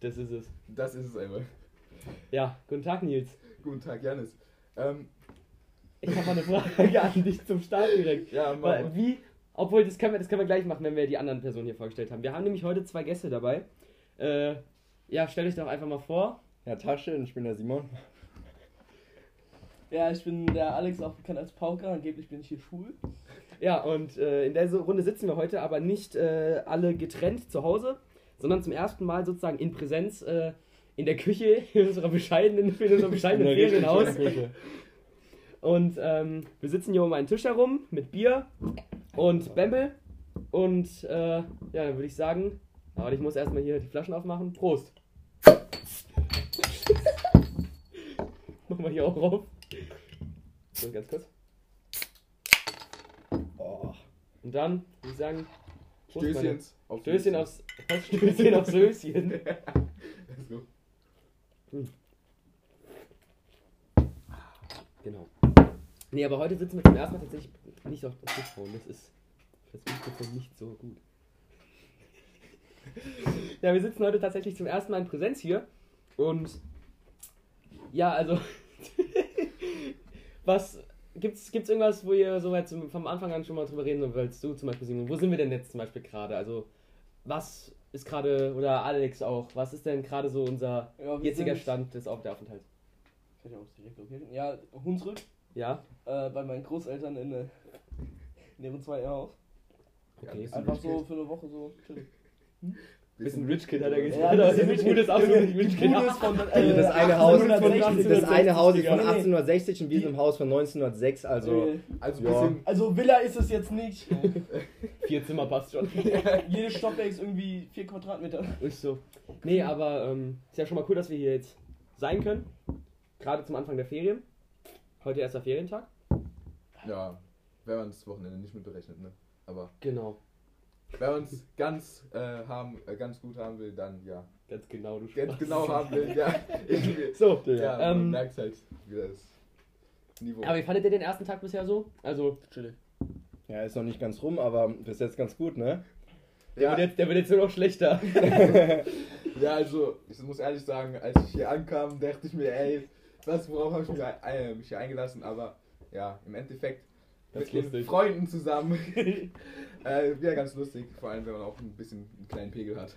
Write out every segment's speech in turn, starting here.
Das ist es. Das ist es einfach. Ja, guten Tag, Nils. Guten Tag, Janis. Ähm, Ich habe mal eine Frage an dich zum Start direkt. ja, mal. Wie, obwohl, das können, wir, das können wir gleich machen, wenn wir die anderen Personen hier vorgestellt haben. Wir haben nämlich heute zwei Gäste dabei. Äh, ja, stell dich doch einfach mal vor. Ja, Tasche und ich bin der Simon. Ja, ich bin der Alex, auch bekannt als Pauker. Angeblich bin ich hier schwul. Ja, und äh, in der Runde sitzen wir heute aber nicht äh, alle getrennt zu Hause, sondern zum ersten Mal sozusagen in Präsenz äh, in der Küche in unserer bescheidenen, in unserem bescheidenen In der Ferienhaus. Und ähm, wir sitzen hier um einen Tisch herum mit Bier und Bembel. Und äh, ja, dann würde ich sagen, aber ich muss erstmal hier die Flaschen aufmachen. Prost! Machen wir hier auch rauf. So, ganz kurz. Oh. Und dann würde ich sagen, Prost, Stößchens. Auf Stößchen aufs? Stößchen aufs Söschen. Go. Genau. Nee, aber heute sitzen wir zum ersten Mal tatsächlich nicht auf dem Mikrofon. Das ist das Mikrofon nicht so gut. Ja, wir sitzen heute tatsächlich zum ersten Mal in Präsenz hier. Und ja, also. was. Gibt's, gibt's irgendwas, wo ihr soweit zum, vom Anfang an schon mal drüber reden willst? Du zum Beispiel, Simon. Wo sind wir denn jetzt zum Beispiel gerade? Also, was ist gerade, oder Alex auch, was ist denn gerade so unser Ja, jetziger Stand des Auf der Aufenthalts? Kann ich auch direkt okay. Ja, Hunsrück. Ja? Äh, bei meinen Großeltern in, äh, in ihrem zweiten Haus. Okay. bisschen Einfach so für eine Woche so chillen. Bisschen Rich Kid hat er gesagt. Ja, das ist ist ein gutes absolut Rich Kid. Von Also das äh, eine Haus, 1860, das eine Haus ist von Nee, nee. 1860 und wir sind im Haus von 1906, also Äh, Also ein Ja. bisschen. Also Villa ist es jetzt nicht. Vier Zimmer passt schon. Jedes Stockwerk ist irgendwie 4 Quadratmeter. Ist so. Nee, aber ähm, ist ja schon mal cool, dass wir hier jetzt sein können. Gerade zum Anfang der Ferien. Heute erster Ferientag. Ja, wenn man das Wochenende nicht mit berechnet, ne? Aber Genau. Wenn man es ganz, äh, haben, äh, ganz gut haben will, dann ja. Ganz genau, du Ganz Spaß. genau haben will, ja. So, Ja, ähm, man merkt halt wieder das Niveau. aber wie fandet ihr den ersten Tag bisher so? Also, Chillig. ja, ist noch nicht ganz rum, aber bis jetzt ganz gut, ne? der, ja, wird, jetzt, der wird jetzt nur noch schlechter. ja, also, ich muss ehrlich sagen, als ich hier ankam, dachte ich mir, ey, was, worauf habe ich mich, äh, mich hier eingelassen? Aber ja, im Endeffekt Ganz mit den lustig. Freunden zusammen. äh, wieder ganz lustig, vor allem wenn man auch ein bisschen einen kleinen Pegel hat.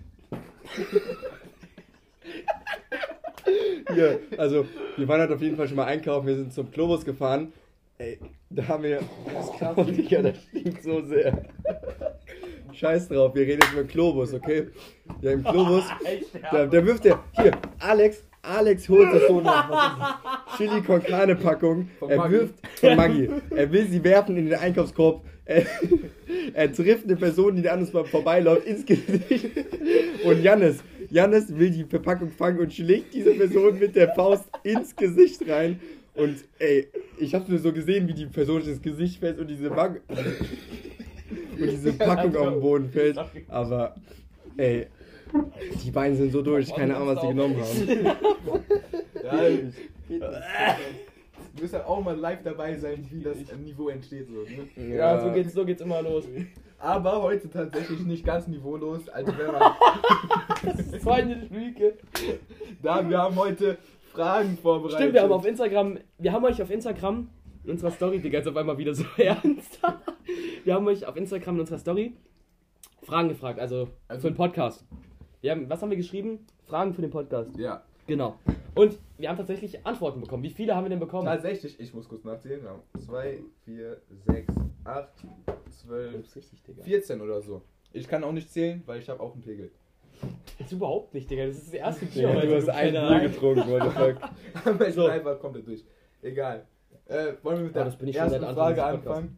Hier, also, wir waren halt auf jeden Fall schon mal einkaufen, wir sind zum Globus gefahren. Ey, da haben wir. Das krass. Oh, Digga, das stinkt so sehr. Scheiß drauf, wir reden jetzt über Globus, okay? Ja, im Globus, da, da wirft der. Hier, Alex, Alex holt eine Chili con Carne Packung. Er wirft von Maggi. Er will sie werfen in den Einkaufskorb. Er, er trifft eine Person, die an uns mal vorbeiläuft, ins Gesicht. Und Jannis, Jannis will die Verpackung fangen und schlägt diese Person mit der Faust ins Gesicht rein. Und ey, ich habe nur so gesehen, wie die Person ins Gesicht fällt und diese Mag und diese Packung auf den Boden fällt. Aber ey, die beiden sind so durch, keine Ahnung, was die genommen haben. Ja, ich, du wirst ja auch mal live dabei sein, wie das Niveau entsteht. So, ne? Ja, so geht's, so geht's immer los. Aber heute tatsächlich nicht ganz niveaulos. Also wenn man, Das ist so eine Lüge. da wir haben heute Fragen vorbereitet. Stimmt, wir haben auf Instagram, wir haben euch auf Instagram in unserer Story, Digga, jetzt auf einmal wieder so ernst. wir haben euch auf Instagram in unserer Story Fragen gefragt, also, Also- für den Podcast. Wir haben, was haben wir geschrieben? Fragen für den Podcast. Ja, Genau. Und wir haben tatsächlich Antworten bekommen. Wie viele haben wir denn bekommen? tatsächlich, ich muss kurz nachzählen. 2, 4, 6, 8, 12, Das ist richtig, Digga. 14 oder so. Ich kann auch nicht zählen, weil ich habe auch einen Pegel. Das ist überhaupt nicht, Digga. Das ist das erste Ja, Bier. du hast ein Bier getrunken, the fuck. Aber ich So. bin einfach komplett durch. Egal. Äh, wollen wir mit Oh, der das bin ich schon ersten Frage anfangen?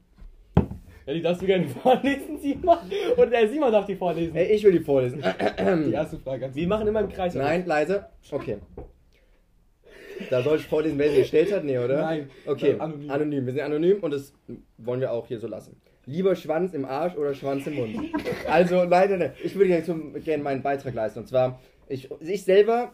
Ja, die darfst du gerne vorlesen, Simon. Und der Simon darf die vorlesen. Ey, ich will die vorlesen. Die erste Frage Wir machen immer im Kreis. Nein, leise. Okay. Da soll ich vorlesen, wer sie gestellt hat? Nee, oder? Nein. Okay, Äh, anonym. anonym. Wir sind anonym und das wollen wir auch hier so lassen. Lieber Schwanz im Arsch oder Schwanz im Mund? Also, leider. Ich würde jetzt gerne meinen Beitrag leisten. Und zwar, ich, ich selber,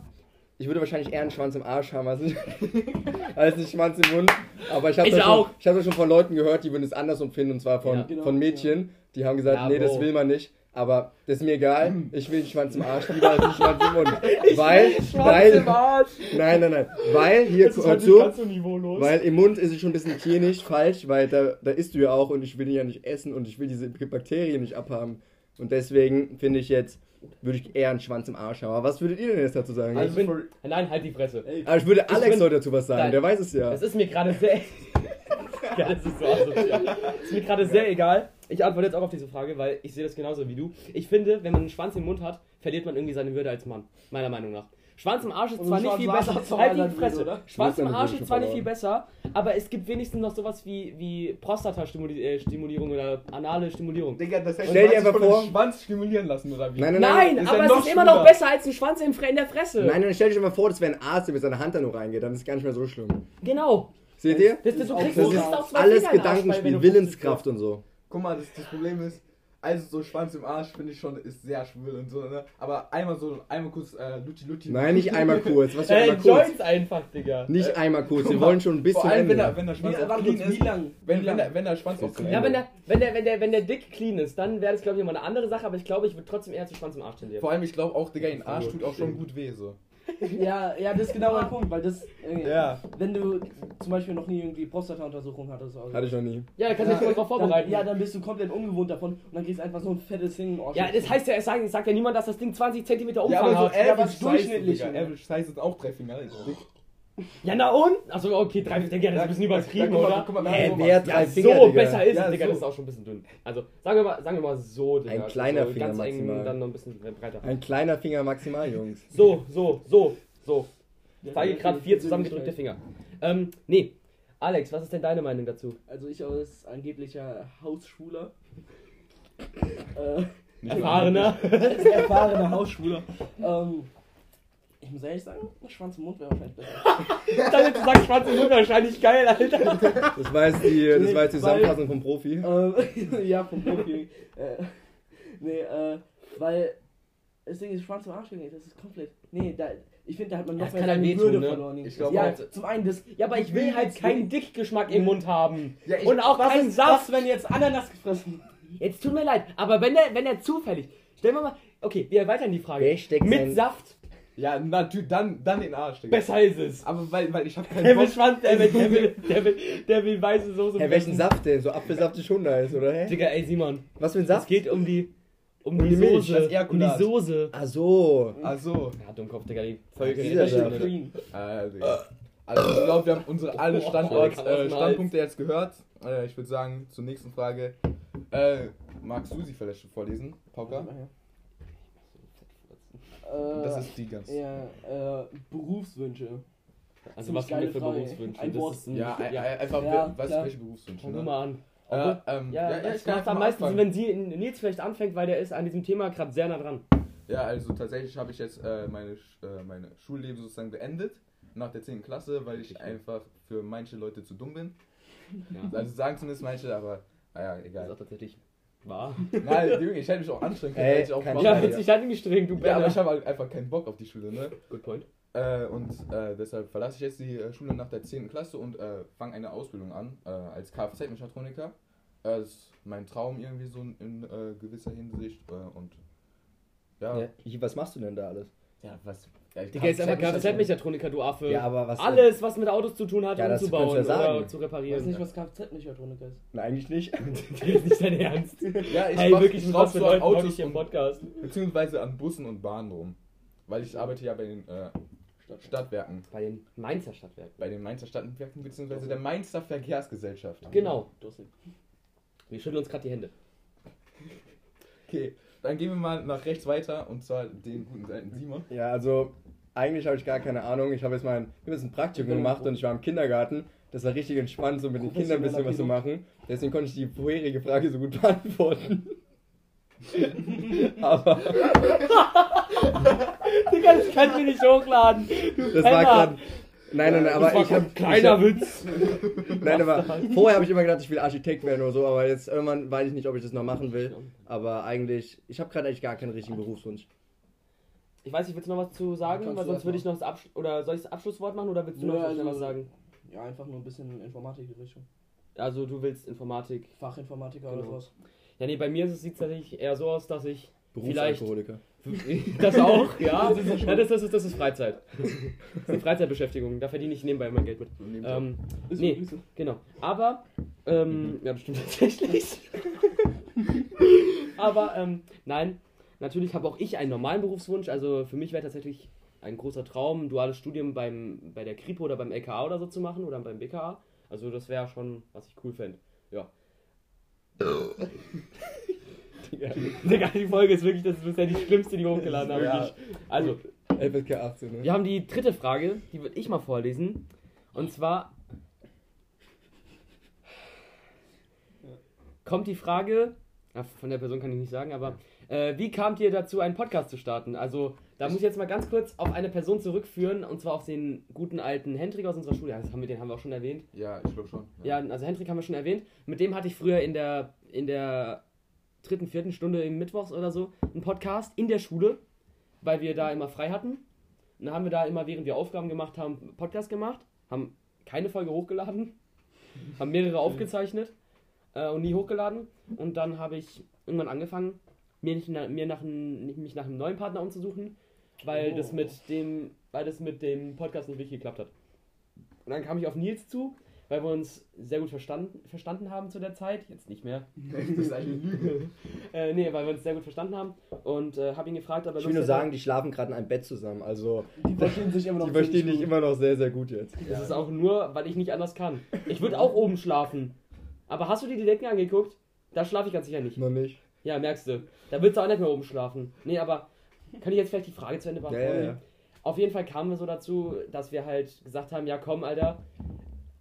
ich würde wahrscheinlich eher einen Schwanz im Arsch haben als, als einen Schwanz im Mund. Aber ich habe Ich das, schon- ich hab das schon von Leuten gehört, die würden es andersrum finden. Und zwar von, Ja. Genau, von Mädchen, die haben gesagt, Ja, nee, das will man nicht. Aber das ist mir egal. Ich will den Schwanz im Arsch lieber als den Schwanz im Mund. Ich Weil, will Schwanz weil, im Arsch. nein, nein, nein. Weil, hier, hör halt zu, so weil im Mund ist es schon ein bisschen klinisch falsch, weil da, da isst du ja auch und ich will die ja nicht essen und ich will diese Bakterien nicht abhaben. Und deswegen finde ich jetzt, würde ich eher einen Schwanz im Arsch haben. Aber was würdet ihr denn jetzt dazu sagen? Also ich bin, nein, halt die Fresse. Aber ich würde Alex bin- heute dazu was sagen, Nein. der weiß es ja. Das ist mir gerade sehr. ja, das ist so asozial. Das ist mir gerade sehr egal. Ich antworte jetzt auch auf diese Frage, weil ich sehe das genauso wie du. Ich finde, wenn man einen Schwanz im Mund hat, verliert man irgendwie seine Würde als Mann. Meiner Meinung nach. Schwanz im Arsch ist zwar nicht viel besser. Halt die Fresse. Oder? Schwanz im Arsch ist zwar nicht viel besser, aber es gibt wenigstens noch sowas wie, wie Prostata-Stimulierung oder anale Stimulierung. Digga, das heißt, Stell dir einfach vor- Schwanz stimulieren lassen, oder wie? Nein, nein, Nein, ja aber es ist immer noch besser als ein Schwanz in der Fresse. Nein, nein, stell dir mal vor, das wäre ein Arzt, der mit seiner Hand da nur reingeht, dann ist es gar nicht mehr so schlimm. Genau. Seht ihr? Das, das, Das kriegst ist alles Gedankenspiel, Willenskraft und so. Guck mal, das, das Problem ist, also so Schwanz im Arsch finde ich schon, ist sehr schwül und so, ne? Aber einmal so, einmal kurz äh, Lutti Lutti. Nein, nicht einmal kurz. Was für Äh, einmal kurz? Joints einfach, Digga. Nicht einmal kurz, wir wollen schon bis Vor zum allem, wenn der, wenn der Schwanz auch clean kurz, wie ist. lang? Wenn, wie wenn, der, wenn der Schwanz auch clean Ja, ist. wenn der, wenn der, wenn der, wenn der dick clean ist, dann wäre das glaube ich immer eine andere Sache, aber ich glaube, ich würde trotzdem eher zu Schwanz im Arsch tendieren. Vor allem, ich glaube auch, Digga, in den Arsch tut auch schon gut weh, so. Ja, ja, das ist genau mein Punkt, weil das, äh, Ja. wenn du zum Beispiel noch nie irgendwie Prostata-Untersuchung hattest, also, Hatte ich noch nie. Ja, da kannst du dich voll drauf dann, vorbereiten. ja, dann bist du komplett ungewohnt davon und dann kriegst du einfach so ein fettes Ding. Oh, Ja, das heißt ja, es sagt, es sagt ja niemand, dass das Ding 20 cm Ja, Umfang aber so hat. Ja, average Size, durchschnittlich, Digga. Average Size sind auch drei Finger. Also dick. Ja, na und? Achso, okay, drei Finger, das ist ein bisschen übertrieben, Ja, guck mal, oder? guck mal, mal, wer drei ja, Finger, so Digga. besser ist Ja, es, Digga, so. das ist auch schon ein bisschen dünn. Also, sagen wir mal, sagen wir mal so, Digga. Ein also kleiner so Finger ganz eng, maximal. dann noch ein bisschen breiter. Ein kleiner Finger maximal, Jungs. So, so, so, so. Ich zeige gerade vier zusammengedrückte Finger. Ähm, nee. Alex, was ist denn deine Meinung dazu? Also ich als angeblicher Hausschwuler. äh, Erfahrener. erfahrener Hausschwuler. Ähm, ich muss ehrlich sagen, Schwanz im Mund wäre wahrscheinlich besser. Damit du sagst, schwarze Mund wahrscheinlich geil, Alter. Das war jetzt die, das Nee, war jetzt die weil- Zusammenfassung vom Profi. ähm, ja, vom Profi. äh, nee, äh, weil das Ding ist Schwanz im Arsch, Junge, das ist komplett. Nee, da, ich finde, da hat man noch das kann halt wehtun, Würde ne? verloren. Ich glaub ja, auch. zum einen das. Ja, aber ich will halt keinen Dickgeschmack im Mund haben. Ja, ich- Und auch Was keinen ist Saft. das, wenn jetzt Ananas gefressen Jetzt tut mir leid, aber wenn der, wenn der zufällig. Stellen wir mal. Okay, wir erweitern die Frage. Mit sein- Saft, Ja, natürlich, dann, dann den Arsch, Digga. besser ist es. Aber weil, weil ich hab keinen Der will Bock. Schwanz, der will, der will, der will, der will weiße Soße. Hä, welchen. Saft denn? So Apfelsaft ist schon nice, oder? Hä? Digga, ey Simon. Was für ein Es Saft? geht um die. Um, Um die, die Milch, Soße. das um die. Soße. Ach so. Also, Ja, Dummkopf, Digga, die Folge. Dieser die- Saft. Cream. äh, Digga. Also ich glaube, wir haben unsere alle Standort, äh, Standpunkte jetzt gehört. Äh, ich würde sagen, zur nächsten Frage. Äh, magst du sie vielleicht vorlesen, Pauka? Äh, Das ist die ganz. Ja, äh, Berufswünsche. Also, Ziemlich was haben wir für Frage. Berufswünsche? Ein Das ist ein, Ja, ja, ja, einfach, Ja, was, klar. welche Berufswünsche? Fang Ne? mal an. Äh, ähm, ja, ja, ja, ich einfach am mal meisten wenn sie, Nils vielleicht anfängt, weil der ist an diesem Thema gerade sehr nah dran. Ja, also tatsächlich habe ich jetzt äh, meine, äh, meine Schulleben sozusagen beendet. Nach der 10. Klasse, weil ich einfach für manche Leute zu dumm bin. Ja. Also sagen zumindest manche, aber naja, Das ist egal. auch tatsächlich wahr. Nein, Junge, ich hätte mich auch anstrengen können. Ey, hätte ich auch kein machen Ja, Scheiß. können. witzig, hat ihn gestrengt, du ja, aber ich habe halt einfach keinen Bock auf die Schule, ne? Good point. Äh, und äh, deshalb verlasse ich jetzt die äh, Schule nach der 10. Klasse und äh, fange eine Ausbildung an äh, als Kfz-Mechatroniker. Äh, das ist mein Traum irgendwie so in, äh, gewisser Hinsicht. Äh, und ja, Ja, ich- was machst du denn da alles? ja was. Ja, ich Digga, ist einfach Kfz-Mechatroniker. Du Affe. Ja, aber was? Alles, was mit Autos zu tun hat, Ja, umzubauen oder sagen. zu Ich weiß reparieren. nicht, was Kfz-Mechatroniker ist. Nein, eigentlich nicht. Das ist nicht dein Ernst. Ja, ich Hey, mach, wirklich, ich was für Leuten Autos Autos hier im Podcast? beziehungsweise an Bussen und Bahnen rum. Weil ich arbeite ja bei den äh, Stadtwerken, Bei den Mainzer Stadtwerken. bei den Mainzer Stadtwerken beziehungsweise der Mainzer Verkehrsgesellschaft. Genau. Dussel. Wir schütteln uns gerade die Hände. Okay, dann gehen wir mal nach rechts weiter und zwar den guten Seiten Simon. Ja, also eigentlich habe ich gar keine Ahnung. Ich habe jetzt mal ein, hab jetzt ein Praktikum gemacht und ich war im Kindergarten. Das war richtig entspannt, so mit den Kindern ein bisschen was zu machen. Deswegen konnte ich die vorherige Frage so gut beantworten. Aber Digga, das kannst du nicht hochladen. das war gerade. Nein, nein, nein, aber ich habe Kleiner Witz. Nein, aber vorher habe ich immer gedacht, ich will Architekt werden oder so, aber jetzt irgendwann weiß ich nicht, ob ich das noch machen will. Aber eigentlich, ich habe gerade eigentlich gar keinen richtigen Berufswunsch. Ich weiß nicht, willst du noch was zu sagen? Weil sonst würde ich noch das Absch oder soll ich das Abschlusswort machen oder willst du Nö, noch also- was sagen? Ja, einfach nur ein bisschen Informatik-Richtung. Also du willst Informatik. Fachinformatiker Genau. oder sowas. Ja, nee, bei mir sieht es tatsächlich eher so aus, dass ich Berufsalkoholiker. das auch, ja. Das ist, ja, das, das, ist, das ist Freizeit. Das ist eine Freizeitbeschäftigung. Da verdiene ich nebenbei mein Geld mit. Ähm, Ist nee, genau. Aber, ähm, ja, das stimmt tatsächlich. Aber, ähm, nein, natürlich habe auch ich einen normalen Berufswunsch. Also für mich wäre tatsächlich ein großer Traum, ein duales Studium beim, bei der Kripo oder beim LKA oder so zu machen oder beim BKA. Also das wäre schon, was ich cool fände. Ja. Digga, Digga, die Folge ist wirklich, das ist bisher die schlimmste, die wir hochgeladen haben. Ja. Also, FSK 18, ne? wir haben die dritte Frage, die würde ich mal vorlesen. Und zwar kommt die Frage, von der Person kann ich nicht sagen, aber äh, wie kamt ihr dazu, einen Podcast zu starten? Also, da muss ich jetzt mal ganz kurz auf eine Person zurückführen, und zwar auf den guten alten Hendrik aus unserer Schule. Ja, das haben wir, den haben wir auch schon erwähnt. Ja, ich glaube schon. Ja, also Hendrik haben wir schon erwähnt. Mit dem hatte ich früher in der, in der dritten, vierten Stunde im Mittwochs oder so einen Podcast in der Schule, weil wir da immer frei hatten. Und dann haben wir da immer, während wir Aufgaben gemacht haben, Podcast gemacht, haben keine Folge hochgeladen, haben mehrere aufgezeichnet äh, und nie hochgeladen. Und dann habe ich irgendwann angefangen, mir, nicht, na- mir nach einem, mich nach einem neuen Partner umzusuchen, weil Oh. das mit dem, weil das mit dem Podcast nicht wirklich geklappt hat. Und dann kam ich auf Nils zu, weil wir uns sehr gut verstanden, verstanden haben zu der Zeit. Jetzt nicht mehr. das ist eine Lüge. Äh, nee, weil wir uns sehr gut verstanden haben. Und äh, habe ihn gefragt, ob er Ich will nur sagen, die schlafen gerade in einem Bett zusammen. Also, Die verstehen sich immer noch. die verstehen dich immer noch sehr, sehr gut jetzt. Das ist auch nur, weil ich nicht anders kann. Ich würde auch oben schlafen. Aber hast du dir die Decken angeguckt? Da schlafe ich ganz sicher nicht. Noch nicht. Ja, merkst du. Da willst du auch nicht mehr oben schlafen. Nee, aber kann ich jetzt vielleicht die Frage zu Ende beantworten? ja, ja. Auf jeden Fall kamen wir so dazu, dass wir halt gesagt haben, ja komm, Alter,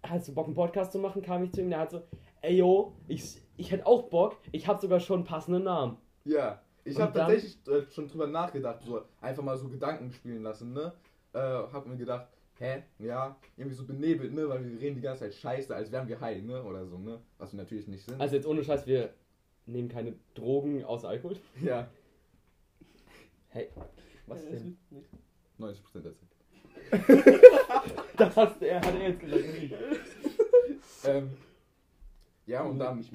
hast du Bock, einen Podcast zu machen? Kam ich zu ihm, der hat so, ey yo, ich, ich hätte auch Bock, ich habe sogar schon einen passenden Namen. Ja, ich habe tatsächlich äh, schon drüber nachgedacht, so einfach mal so Gedanken spielen lassen, ne? Äh, hab mir gedacht, hä, ja, irgendwie so benebelt, ne? Weil wir reden die ganze Zeit scheiße, als wären wir high, ne? Oder so, ne? Was wir natürlich nicht sind. Also jetzt ohne Scheiß, wir nehmen keine Drogen außer Alkohol. ja, Hey, was Ja, denn? ist nix. 90% der Zeit. Das hast er, hat er jetzt gesagt. Ähm, ja, und dann,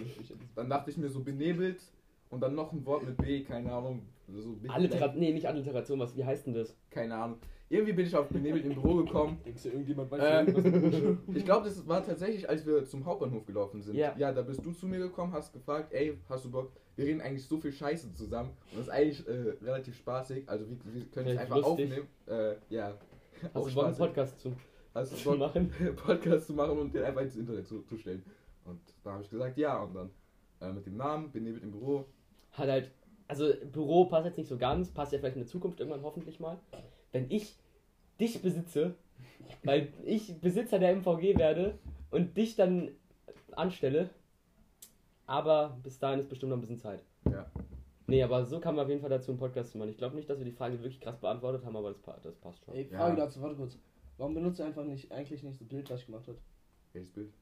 dann dachte ich mir so benebelt und dann noch ein Wort mit B, keine Ahnung. So Alliteration, nee, nicht Alliteration, was, wie heißt denn das? Keine Ahnung. Irgendwie bin ich auf benebelt im Büro gekommen. Denkst du, irgendjemand weiß Äh, irgendwas? Ich glaube, das war tatsächlich, als wir zum Hauptbahnhof gelaufen sind. Ja. da bist du zu mir gekommen, hast gefragt, ey, hast du Bock? Wir reden eigentlich so viel Scheiße zusammen und das ist eigentlich äh, relativ spaßig. Also wir, wir können es einfach lustig. aufnehmen. Äh, ja. Hast du Bock, einen Podcast zu, Hast du zu Bock, machen? Podcast zu machen und den einfach ins Internet zu, zu stellen? Und da habe ich gesagt, ja. Und dann äh, mit dem Namen, benebelt im Büro. Hat halt, also Büro passt jetzt nicht so ganz, passt ja vielleicht in der Zukunft irgendwann hoffentlich mal. Wenn ich dich besitze, weil ich Besitzer der MVG werde und dich dann anstelle, aber bis dahin ist bestimmt noch ein bisschen Zeit. Ja. Nee, aber so kam man auf jeden Fall dazu, einen Podcast zu machen. Ich glaube nicht, dass wir die Frage wirklich krass beantwortet haben, aber das, pa- das passt schon. Ey, Ja. Frage dazu, warte kurz. Warum benutzt du einfach nicht, eigentlich nicht das Bild, was ich gemacht habe? Welches Bild?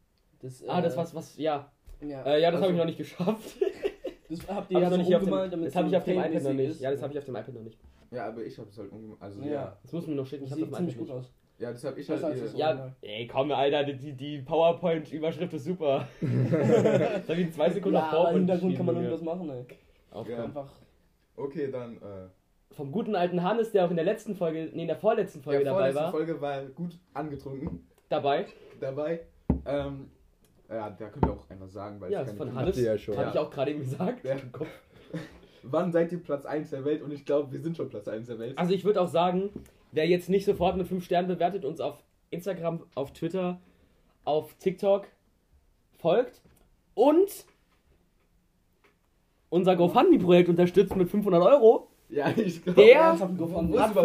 Das, Ah, das äh, was, was, ja. Ja, Äh, ja, das habe also, ich noch nicht geschafft. Das habt Hab ihr ich ja nicht auf dem, umgemalt, damit das habe ich auf dem iPad noch nicht. ist. Ja, das habe ich auf dem iPad noch nicht. Ja, aber ich habe es halt umgemacht. Also Ja. ja. Das muss mir noch schicken. Ich Das habe dem ziemlich iPad gut aus. Ja, das habe ich halt. das Ja, ey, komm, Alter, die, die PowerPoint-Überschrift ist super. das habe ich in zwei Sekunden Ja, auf im PowerPoint Hintergrund kann man irgendwas machen, ey. Auf Ja. Einfach. Okay, dann. Äh, Vom guten alten Hannes, der auch in der letzten Folge, nee, in der vorletzten Folge der dabei vorletzte war. Folge war gut angetrunken Dabei. dabei. Ähm, ja, da können wir auch einfach sagen, weil Ja, es keine von Hannes. Ja schon. Habe Ja. ich auch gerade eben gesagt. Ja. Wann seid ihr Platz 1 der Welt? Und ich glaube, wir sind schon Platz 1 der Welt. Also ich würde auch sagen, wer jetzt nicht sofort mit 5 Sternen bewertet, uns auf Instagram, auf Twitter, auf TikTok folgt und unser GoFundMe-Projekt unterstützt mit 500 Euro, ja, ich glaube. Der GoFundMe? hat?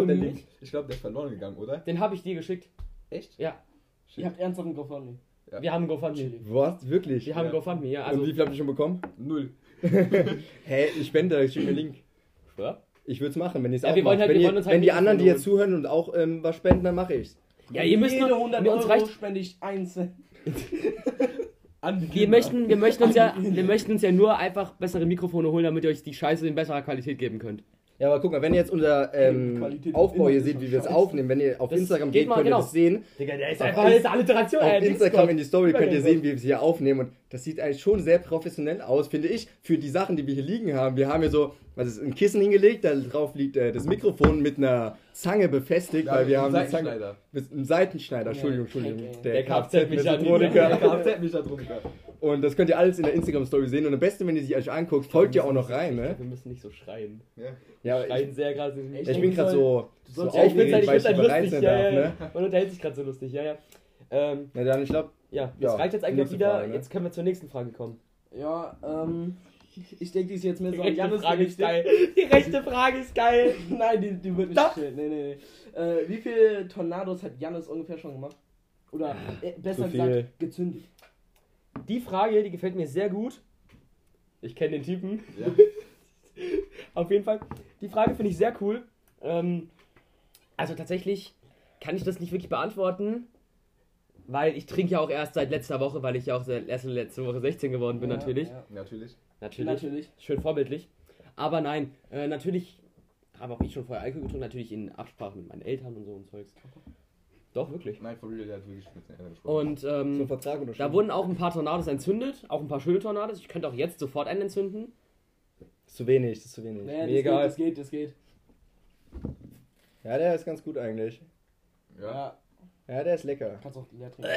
Ich glaube, der ist verloren gegangen, oder? den habe ich dir geschickt. Echt? Ja, Ihr habt ernsthaft ein GoFundMe. Ja. wir haben GoFundMe. Was? Wirklich? Wir haben Ja. GoFundMe, ja. Und Also, wie viel habt ihr schon bekommen? Null. Hä, ich spende, ich schicke mir einen Link. ja, Ich würde es machen, wenn ich es Ja, auch wir wollen mache. halt- wenn wir ihr, halt wenn die anderen, die jetzt zuhören und auch ähm, was spenden, dann mache ich's. ja ihr müsst nur, 100 mir uns Euro reicht, spende ich einzeln. Die wir möchten, wir möchten uns ja, wir möchten uns ja nur einfach bessere Mikrofone holen, damit ihr euch die Scheiße in besserer Qualität geben könnt. Ja, aber guck mal, wenn ihr jetzt unser ähm, Aufbau hier seht, wie wir es aufnehmen, wenn ihr auf Das Instagram geht geht, mal, könnt genau. ihr das sehen. Digga, der ist Auf einfach eine Alliteration. Auf Instagram in die Story könnt ihr sehen, wie wir es hier aufnehmen und das sieht eigentlich schon sehr professionell aus, finde ich, für die Sachen, die wir hier liegen haben. Wir haben hier so, was ist ein Kissen hingelegt, da drauf liegt äh, das Mikrofon mit einer Zange befestigt, weil wir haben eine Zange Seitenschneider. mit einem Seitenschneider, Entschuldigung. Entschuldigung, Der Kfz-Mechatroniker. Kfz-Mechatroniker. Kfz-Mechatroniker. Und das könnt ihr alles in der Instagram-Story sehen und am besten, wenn ihr sie euch anguckt, folgt ihr auch noch rein, ne? Wir müssen nicht so schreien. Ja. Ja, Wir ich, schreien sehr gerade. Ich ich bin gerade so, so Ja, ich aufgeregt, halt, weil ich ich halt bereit lustig. sein Ja, darf, ja, ne? ja. Man unterhält sich gerade so lustig, ja, ja. Ähm, Na dann, ich glaube, ja, Ja, das reicht jetzt eigentlich wieder. Frage, ne? Jetzt können wir zur nächsten Frage kommen. Ja, ähm, ich denke, die ist jetzt mehr Die so an rechte Janis Frage ist geil. Die rechte Frage ist geil. Nein, die, die wird nicht gestellt. Nee, nee, nee. Äh, wie viele Tornados hat Janis ungefähr schon gemacht? Oder äh, besser gesagt, gezündet? Die Frage, die gefällt mir sehr gut. Ich kenne den Typen. Ja. Auf jeden Fall. Die Frage finde ich sehr cool. Ähm, also tatsächlich kann ich das nicht wirklich beantworten, weil ich trinke ja auch erst seit letzter Woche, weil ich ja auch seit erst letzte Woche 16 geworden bin, Ja, natürlich. ja. Natürlich. Natürlich. Natürlich. Schön vorbildlich. Aber nein, äh, natürlich habe auch ich schon vorher Alkohol getrunken, natürlich in Absprache mit meinen Eltern und so und Zeugs. Doch, wirklich. Nein, for real, der hat wirklich mit den gesprochen. Und so ähm, Vertrag da wurden auch ein paar Tornados entzündet, auch ein paar schöne Tornados. Ich könnte auch jetzt sofort einen entzünden. Das ist zu wenig, das ist zu wenig. Nee, das Mir egal. geht, das geht, das geht. Ja, der ist ganz gut eigentlich. ja. Ja, der ist lecker. kannst auch leer trinken.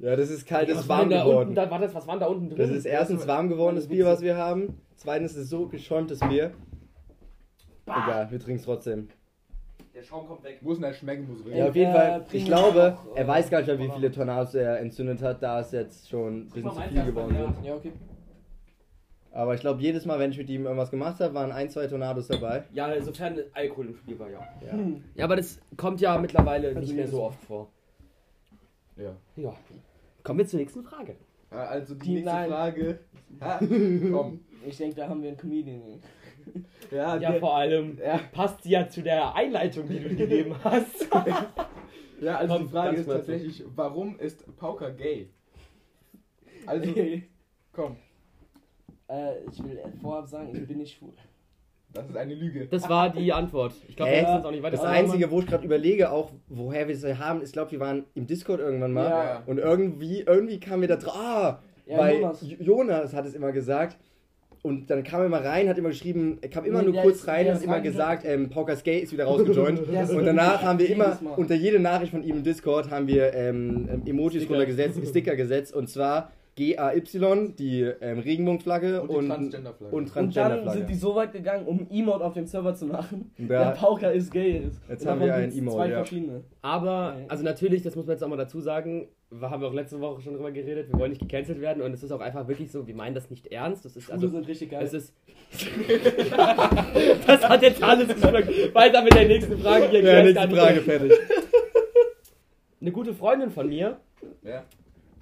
Ja, das ist kalt, das was ist war warm denn da unten? geworden. Da, war das, was war da unten drin? Das ist erstens warm geworden, das Bier, was wir haben. Zweitens ist es so geschäumtes Bier. Egal, wir trinken es trotzdem. Der Schaum kommt weg. Muss nicht schmecken, muss Ja, reden. auf jeden äh, Fall, ich glaube, noch, er äh, weiß gar nicht mehr, wie viele Tornados er entzündet hat, da es jetzt schon ein bisschen zu viel geworden ja. sind. Ja, okay. Aber ich glaube, jedes Mal, wenn ich mit ihm irgendwas gemacht habe, waren ein, zwei Tornados dabei. Ja, sofern Alkohol im Spiel war, ja. Ja. Hm. Ja, aber das kommt ja mittlerweile Also nicht mehr so oft vor. Ja. Ja. Kommen wir zur nächsten Frage. Ah, Also die, Die- nächste nein. Frage. Ha, komm. Ich denke, da haben wir einen Comedian. Ja, Ja, der, vor allem ja, passt sie ja zu der Einleitung, die du gegeben hast. ja, also Komm, die Frage ist tatsächlich, warum ist Pauker gay? Also, komm, äh, ich will vorab sagen, ich bin nicht schwul. das ist eine Lüge. Das war die Antwort. Ich glaube, wir müssen jetzt auch nicht weiter Das. Einzige, wo ich gerade überlege, auch woher wir es haben, ich glaube, wir waren im Discord irgendwann mal. Ja. Und irgendwie, irgendwie kamen wir da drauf. Ah, Ja, weil. Jonas. Jonas hat es immer gesagt. Und dann kam er mal rein, hat immer geschrieben, er kam immer Nee, nur kurz ist- rein hat immer gesagt, ähm, Paukas Gay ist wieder rausgejoint. Und danach haben wir immer, unter jede Nachricht von ihm im Discord, haben wir ähm, ähm, Emojis Sticker. runtergesetzt, Sticker gesetzt. Und zwar GAY, die ähm, Regenbogenflagge Und die und, Transgenderflagge. und Und dann Transgenderflagge. sind die so weit gegangen, um Emote auf dem Server zu machen, Ja. der Pauker ist gay ist. Jetzt Und haben wir gibt's Emote, Zwei ja. verschiedene. Aber, also natürlich, das muss man jetzt auch mal dazu sagen, wir haben wir auch letzte Woche schon drüber geredet, wir wollen nicht gecancelt werden und es ist auch einfach wirklich so, wir meinen das nicht ernst. Das ist also, sind richtig geil. es ist. das hat jetzt alles geschmeckt. Weiter mit der nächsten Frage. Hier ja, nächste nicht Frage, fertig. Eine gute Freundin von mir, Ja,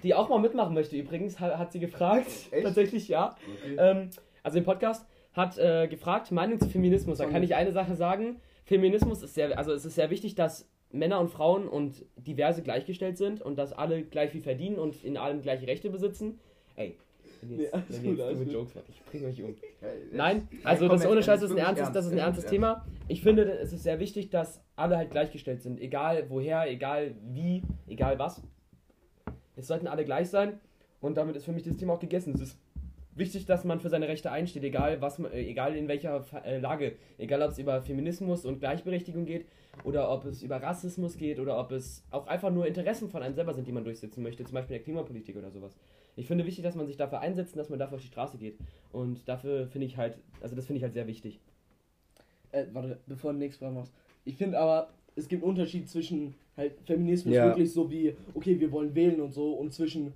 die auch mal mitmachen möchte übrigens, ha- hat sie gefragt. Echt? Tatsächlich ja. okay. Ähm, also im Podcast hat äh, gefragt, Meinung zu Feminismus. Da kann ich eine Sache sagen. Feminismus ist sehr, also es ist sehr wichtig, dass Männer und Frauen und diverse gleichgestellt sind und dass alle gleich viel verdienen und in allem gleiche Rechte besitzen. Ey, wenn Nee, jetzt, alles wenn jetzt gut. Jokes macht, ich bring euch um. Nein, also das ohne Scheiß ist ein ernstes, ernst, das ist ein ernstes ernst. Thema. Ich finde, es ist sehr wichtig, dass alle halt gleichgestellt sind. Egal woher, egal wie, egal was. Es sollten alle gleich sein. Und damit ist für mich das Thema auch gegessen. Es ist wichtig, dass man für seine Rechte einsteht, egal was man, äh, egal in welcher äh, Lage. Egal ob es über Feminismus und Gleichberechtigung geht oder ob es über Rassismus geht oder ob es auch einfach nur Interessen von einem selber sind, die man durchsetzen möchte, zum Beispiel in der Klimapolitik oder sowas. Ich finde wichtig, dass man sich dafür einsetzt dass man dafür auf die Straße geht. Und dafür finde ich halt, also das finde ich halt sehr wichtig. Äh, warte, bevor du nichts Frage machst. Ich finde aber, es gibt einen Unterschied zwischen halt Feminismus Ja. wirklich so wie, okay, wir wollen wählen und so, und zwischen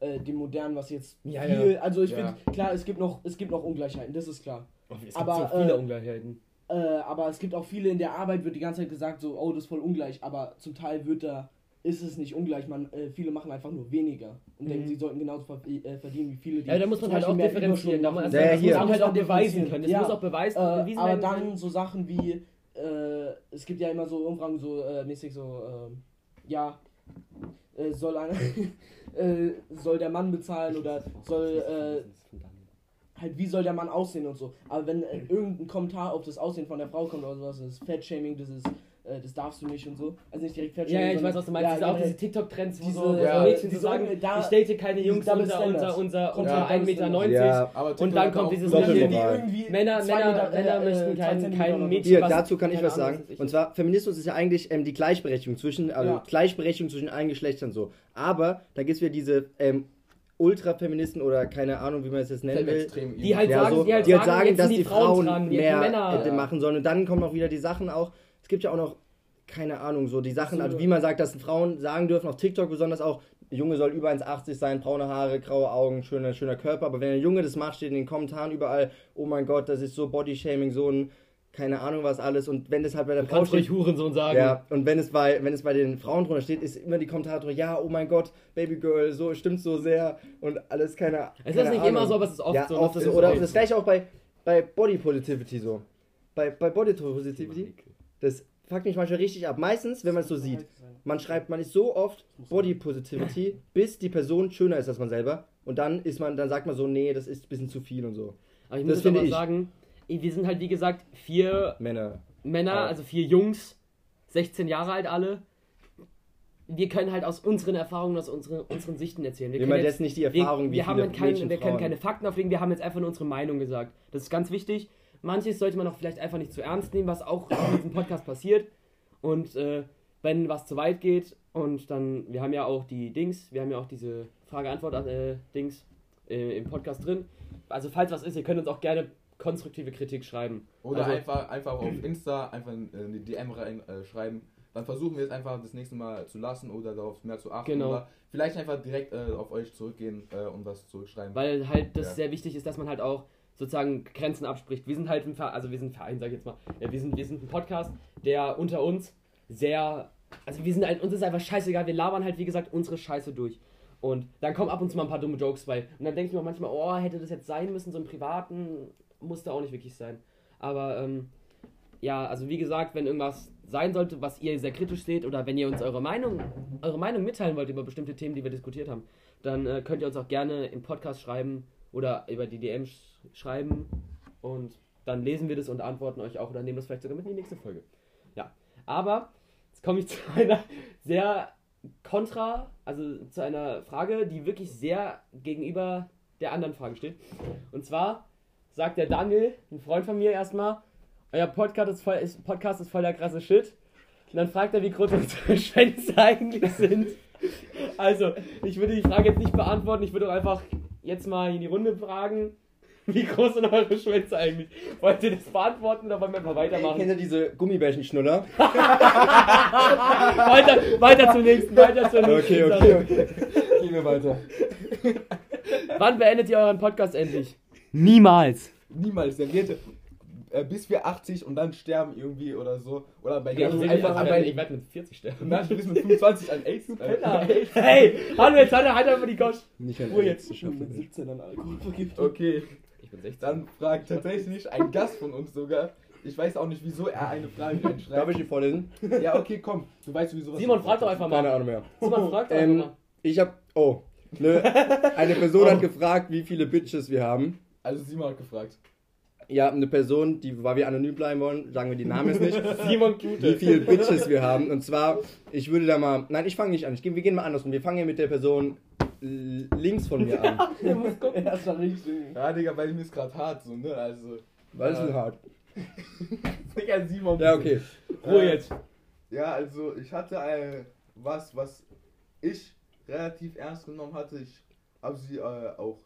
äh, dem modernen, was jetzt Ja, viel, also ich Ja. finde, klar, es gibt noch, es gibt noch Ungleichheiten, das ist klar. Es gibt Aber, so viele äh, Ungleichheiten. Äh, aber es gibt auch viele in der Arbeit, wird die ganze Zeit gesagt, so, oh, das ist voll ungleich, aber zum Teil wird da, ist es nicht ungleich, man, äh, viele machen einfach nur weniger und Mhm. denken, sie sollten genauso ver äh, verdienen wie viele, die Ja, da muss man halt auch mehr differenzieren. Da muss, machen. also, Ja, das hier. muss man halt auch man beweisen können. Das ja. muss auch beweisen, Äh, bewiesen aber werden dann so Sachen wie, äh, es gibt ja immer so Umfragen, so äh, mäßig so, ähm, ja, äh, soll, ein, äh, soll der Mann bezahlen oder soll, äh, halt, wie soll der Mann aussehen und so. Aber wenn äh, irgendein Kommentar auf das Aussehen von der Frau kommt oder sowas, das ist Fettshaming, das ist, äh, das darfst du nicht und so. Also nicht direkt Ja, Fettshaming. ja, ich weiß, was du meinst. Ja, diese, auch diese TikTok-Trends, wo Diese- so, ja, Mädchen so sagen, da- ich date keine Jungs unter, unter, unter, unter halt 1,90 Double Meter. Ja, Aber Und dann kommt dieses Doppelmoral. die Männer, Männer, Meter, Männer äh, möchten kein, kein. Mädchen. Hier, dazu kann ich was sagen. Und zwar, Feminismus ist ja eigentlich ähm, die Gleichberechtigung zwischen, also Ja. Gleichberechtigung zwischen allen Geschlechtern so. Aber da gibt es wieder diese ähm, Ultrafeministen oder keine Ahnung, wie man es jetzt nennen will. Die halt Ja, sagen, so, die halt die halt sagen, dass die die Frauen Frauen mehr Männer. Ja. machen sollen. Und dann kommen auch wieder die Sachen auch. Es gibt ja auch noch, keine Ahnung, so die Sachen, So. also wie man sagt, dass Frauen sagen dürfen, auf TikTok besonders auch, Junge soll über 1,80 sein, braune Haare, graue Augen, schöner, schöner Körper. Aber wenn ein Junge das macht, steht in den Kommentaren überall, oh mein Gott, das ist so Bodyshaming, so ein, keine Ahnung was alles. Und wenn das halt bei der Du Frau kannst steht, Hurensohn sagen. ja, und wenn es bei, wenn es bei den Frauen drunter steht, ist immer die Kommentare drunter, ja, oh mein Gott, Babygirl, so stimmt so sehr und alles keine Es keine ist nicht Ahnung. immer so, aber es ist oft ja, so. Oft Das so. ist Oder das gleiche auch bei, bei Body Positivity so. Bei, bei Body Positivity, das fuckt mich manchmal richtig ab. Meistens, wenn man es so sieht, man schreibt, man ist so oft Body Positivity, bis die Person schöner ist als man selber. Und dann ist man, dann sagt man so, nee, das ist ein bisschen zu viel und so. Aber ich Das muss finde aber ich. sagen, wir sind halt wie gesagt vier Männer. Männer, Ja. also vier Jungs, 16 Jahre alt alle. Wir können halt aus unseren Erfahrungen, aus unseren, unseren Sichten erzählen. Wir, Wir können haben jetzt nicht die Erfahrung, wir, wie wir haben viele halt kein, wir können keine Fakten auflegen, wir haben jetzt einfach nur unsere Meinung gesagt. Das ist ganz wichtig. Manches sollte man auch vielleicht einfach nicht zu ernst nehmen, was auch in diesem Podcast passiert. Und äh, wenn was zu weit geht und dann, wir haben ja auch die Dings, wir haben ja auch diese Frage-Antwort-Dings äh, im Podcast drin. Also falls was ist, ihr könnt uns auch gerne konstruktive Kritik schreiben. Oder Also- einfach, einfach auf Insta einfach in eine DM rein äh, schreiben. Dann versuchen wir es einfach das nächste Mal zu lassen oder darauf mehr zu achten. Genau. Oder vielleicht einfach direkt äh, auf euch zurückgehen äh, und was zurückschreiben. Weil halt das Ja. sehr wichtig ist, dass man halt auch sozusagen Grenzen abspricht. Wir sind halt ein Verein, also wir sind ein Verein, sag ich jetzt mal. Ja, wir, sind, wir sind ein Podcast, der unter uns sehr. Also wir sind halt, uns ist einfach scheißegal, wir labern halt wie gesagt unsere Scheiße durch. Und dann kommen ab und zu mal ein paar dumme Jokes bei. Und dann denke ich mir manchmal, oh, hätte das jetzt sein müssen, so im Privaten, musste auch nicht wirklich sein. Aber ähm, ja, also wie gesagt, wenn irgendwas sein sollte, was ihr sehr kritisch seht, oder wenn ihr uns eure Meinung, eure Meinung mitteilen wollt über bestimmte Themen, die wir diskutiert haben, dann äh, könnt ihr uns auch gerne im Podcast schreiben oder über die DM sch schreiben und dann lesen wir das und antworten euch auch oder nehmen das vielleicht sogar mit in die nächste Folge. Ja, aber jetzt komme ich zu einer sehr kontra, also zu einer Frage, die wirklich sehr gegenüber der anderen Frage steht. Und zwar sagt der Daniel, ein Freund von mir erstmal, euer Podcast ist voll, ist, Podcast ist voll der krasse Shit. Und dann fragt er, wie groß unsere Schwänze eigentlich sind. Also, ich würde die Frage jetzt nicht beantworten, ich würde auch einfach jetzt mal in die Runde fragen, wie groß sind eure Schwänze eigentlich? Wollt ihr das beantworten oder wollen wir einfach weitermachen? kennt ihr diese Gummibärchenschnuller? weiter, weiter zum nächsten, weiter zur nächsten. Okay, okay, okay. Gehen wir weiter. Wann beendet ihr euren Podcast endlich? Niemals. Niemals, der wird äh, bis wir 80 und dann sterben irgendwie oder so. Oder bei Ich Jan werde einfach einfach, bei, ich werd mit 40 sterben. und dann bis mit 25 an AIDS. Äh, Hey, hallo, jetzt er halt einfach die Couch. Nicht an Ruhe jetzt. zu Schon mit schaffen. 17 an Alkohol vergiftet. okay, Ich bin 16. dann fragt tatsächlich ein Gast von uns sogar. Ich weiß auch nicht, wieso er eine Frage Darf reinschreibt. ich die vorlesen? Ja, okay, komm. Du weißt sowieso was. Simon, du frag doch einfach Keine mal. Ahnung mehr. Simon, frag doch einfach Ähm, mal. ich hab. Oh. Ne, eine Person hat gefragt, wie viele Bitches wir haben. Also Simon hat gefragt. Ja, eine Person, die, weil wir anonym bleiben wollen, sagen wir die Namen jetzt nicht, Simon wie Klute. viele Bitches wir haben. Und zwar, ich würde da mal. Nein, ich fange nicht an. Ich, wir gehen mal andersrum. Wir fangen hier mit der Person links von mir an. Der muss gucken. Er ist da richtig. Ja, Digga, bei mir ist gerade hart so, ne? Also. Was ist denn hart? Digga, Simon. Ja, okay. Ruhe jetzt. Ja, also ich hatte äh, was, was ich relativ ernst genommen hatte. Ich habe sie äh, auch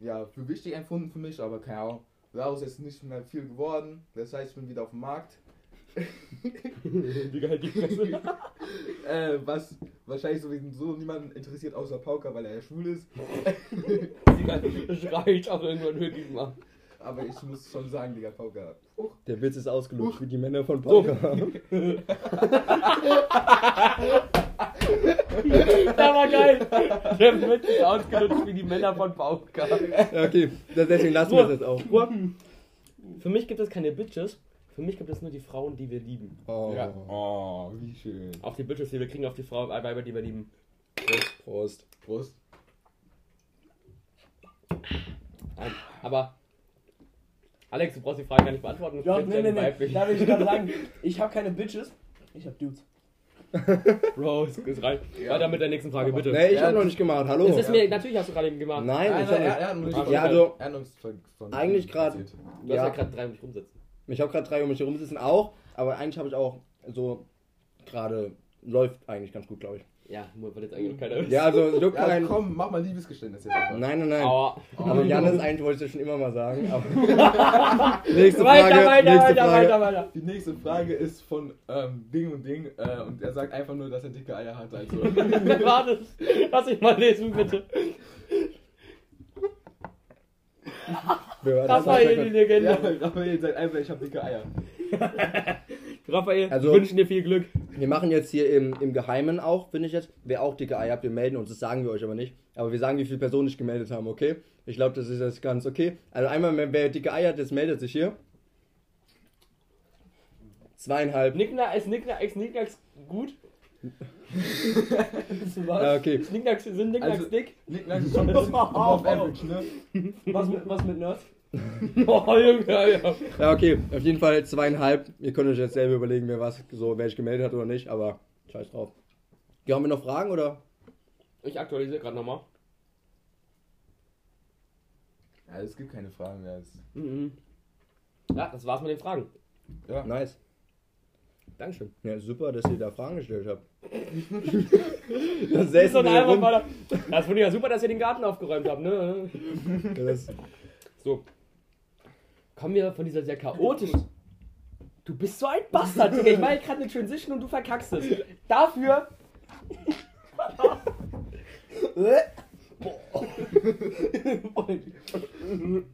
ja, für wichtig empfunden für mich, aber keine Ahnung. Daraus ist nicht mehr viel geworden. Das heißt, ich bin wieder auf dem Markt. Digga, halt die Fresse. Äh, was wahrscheinlich sowieso niemanden interessiert außer Pauker, weil er ja schwul ist. Digga, reicht auch irgendwann wirklich mal. Aber ich muss schon sagen, Digga, Pauker. Der Witz ist ausgelutscht wie die Männer von Poker. Der war geil. Der wird sich ausgelutscht wie die Männer von Bauka. Ja, okay. Deswegen lassen wir das jetzt auch. Für mich gibt es keine Bitches. Für mich gibt es nur die Frauen, die wir lieben. Oh. Ja. Oh, wie schön. Auch die Bitches, die wir kriegen, auf die Frauen, äh, Weiber, die wir lieben. Prost. Prost. Ein. Aber Alex, du brauchst die Frage gar nicht beantworten. Ja, nee, nee, nee. Da will ich gerade sagen, ich habe keine Bitches, ich habe Dudes. Bro, es ist rein. Ja. Weiter mit der nächsten Frage, bitte. Nee, ich Ja, hab noch nicht gemacht. Hallo. Es ist mir, natürlich hast du gerade eben gemacht. Nein, Nein, ich nein, hab er, nicht. er Ja, also- er von- von- Eigentlich grad- erzählt. Du hast Ja. ja gerade drei um dich rumsitzen. Ich habe gerade drei um mich herum sitzen auch, aber eigentlich habe ich auch so gerade läuft eigentlich ganz gut, glaube ich. Ja, nur weil jetzt eigentlich noch keiner ist. Ja, also juckt Ja, kein. komm, mach mal Liebesgeständnis jetzt einfach. Nein, nein, nein. Aua. Also Janis, eigentlich wollte ich das schon immer mal sagen. Aber nächste Weiter, Frage. weiter, nächste weiter, Frage. weiter, weiter. Die nächste Frage ist von ähm, Ding und Ding äh, und er sagt einfach nur, dass er dicke Eier hat. Also. Wer war das? Lass ich mal lesen, bitte. Raphael, die Legende. ja, Raphael sagt einfach, ich habe dicke Eier. Raphael, Also- wir wünschen dir viel Glück. Wir machen jetzt hier im, im Geheimen auch, finde ich jetzt. Wer auch dicke Eier habt, wir melden uns. Das sagen wir euch aber nicht. Aber wir sagen, wie viele Personen sich gemeldet haben, okay? Ich glaube, das ist jetzt ganz okay. Also einmal, wer dicke Eier hat, das meldet sich hier. Zweieinhalb. Nickna, ist Nickna, ist Nicknacks gut? Ja, okay. Nicknacks, sind Nicknacks Also- dick? Nick Nack ist schon above average, ne? Was mit, was mit Nerds? Oh, Junge, ja, ja. Ja, okay. Auf jeden Fall zweieinhalb. Ihr könnt euch jetzt selber überlegen, wer was, so, wer sich gemeldet hat oder nicht, aber scheiß drauf. Ja, haben wir noch Fragen oder? Ich aktualisiere gerade nochmal. Ja, es gibt keine Fragen mehr. Mhm. Ja, das war's mit den Fragen. Ja. Nice. Dankeschön. Ja, super, dass ihr da Fragen gestellt habt. das Das ist säßen so. Alter. Das finde ich ja super, dass ihr den Garten aufgeräumt habt, ne? Ja, das- So. Kommen wir von dieser sehr chaotischen. Du bist so ein Bastard, Digga. Ich mache gerade eine Transition und du verkackst es. Dafür.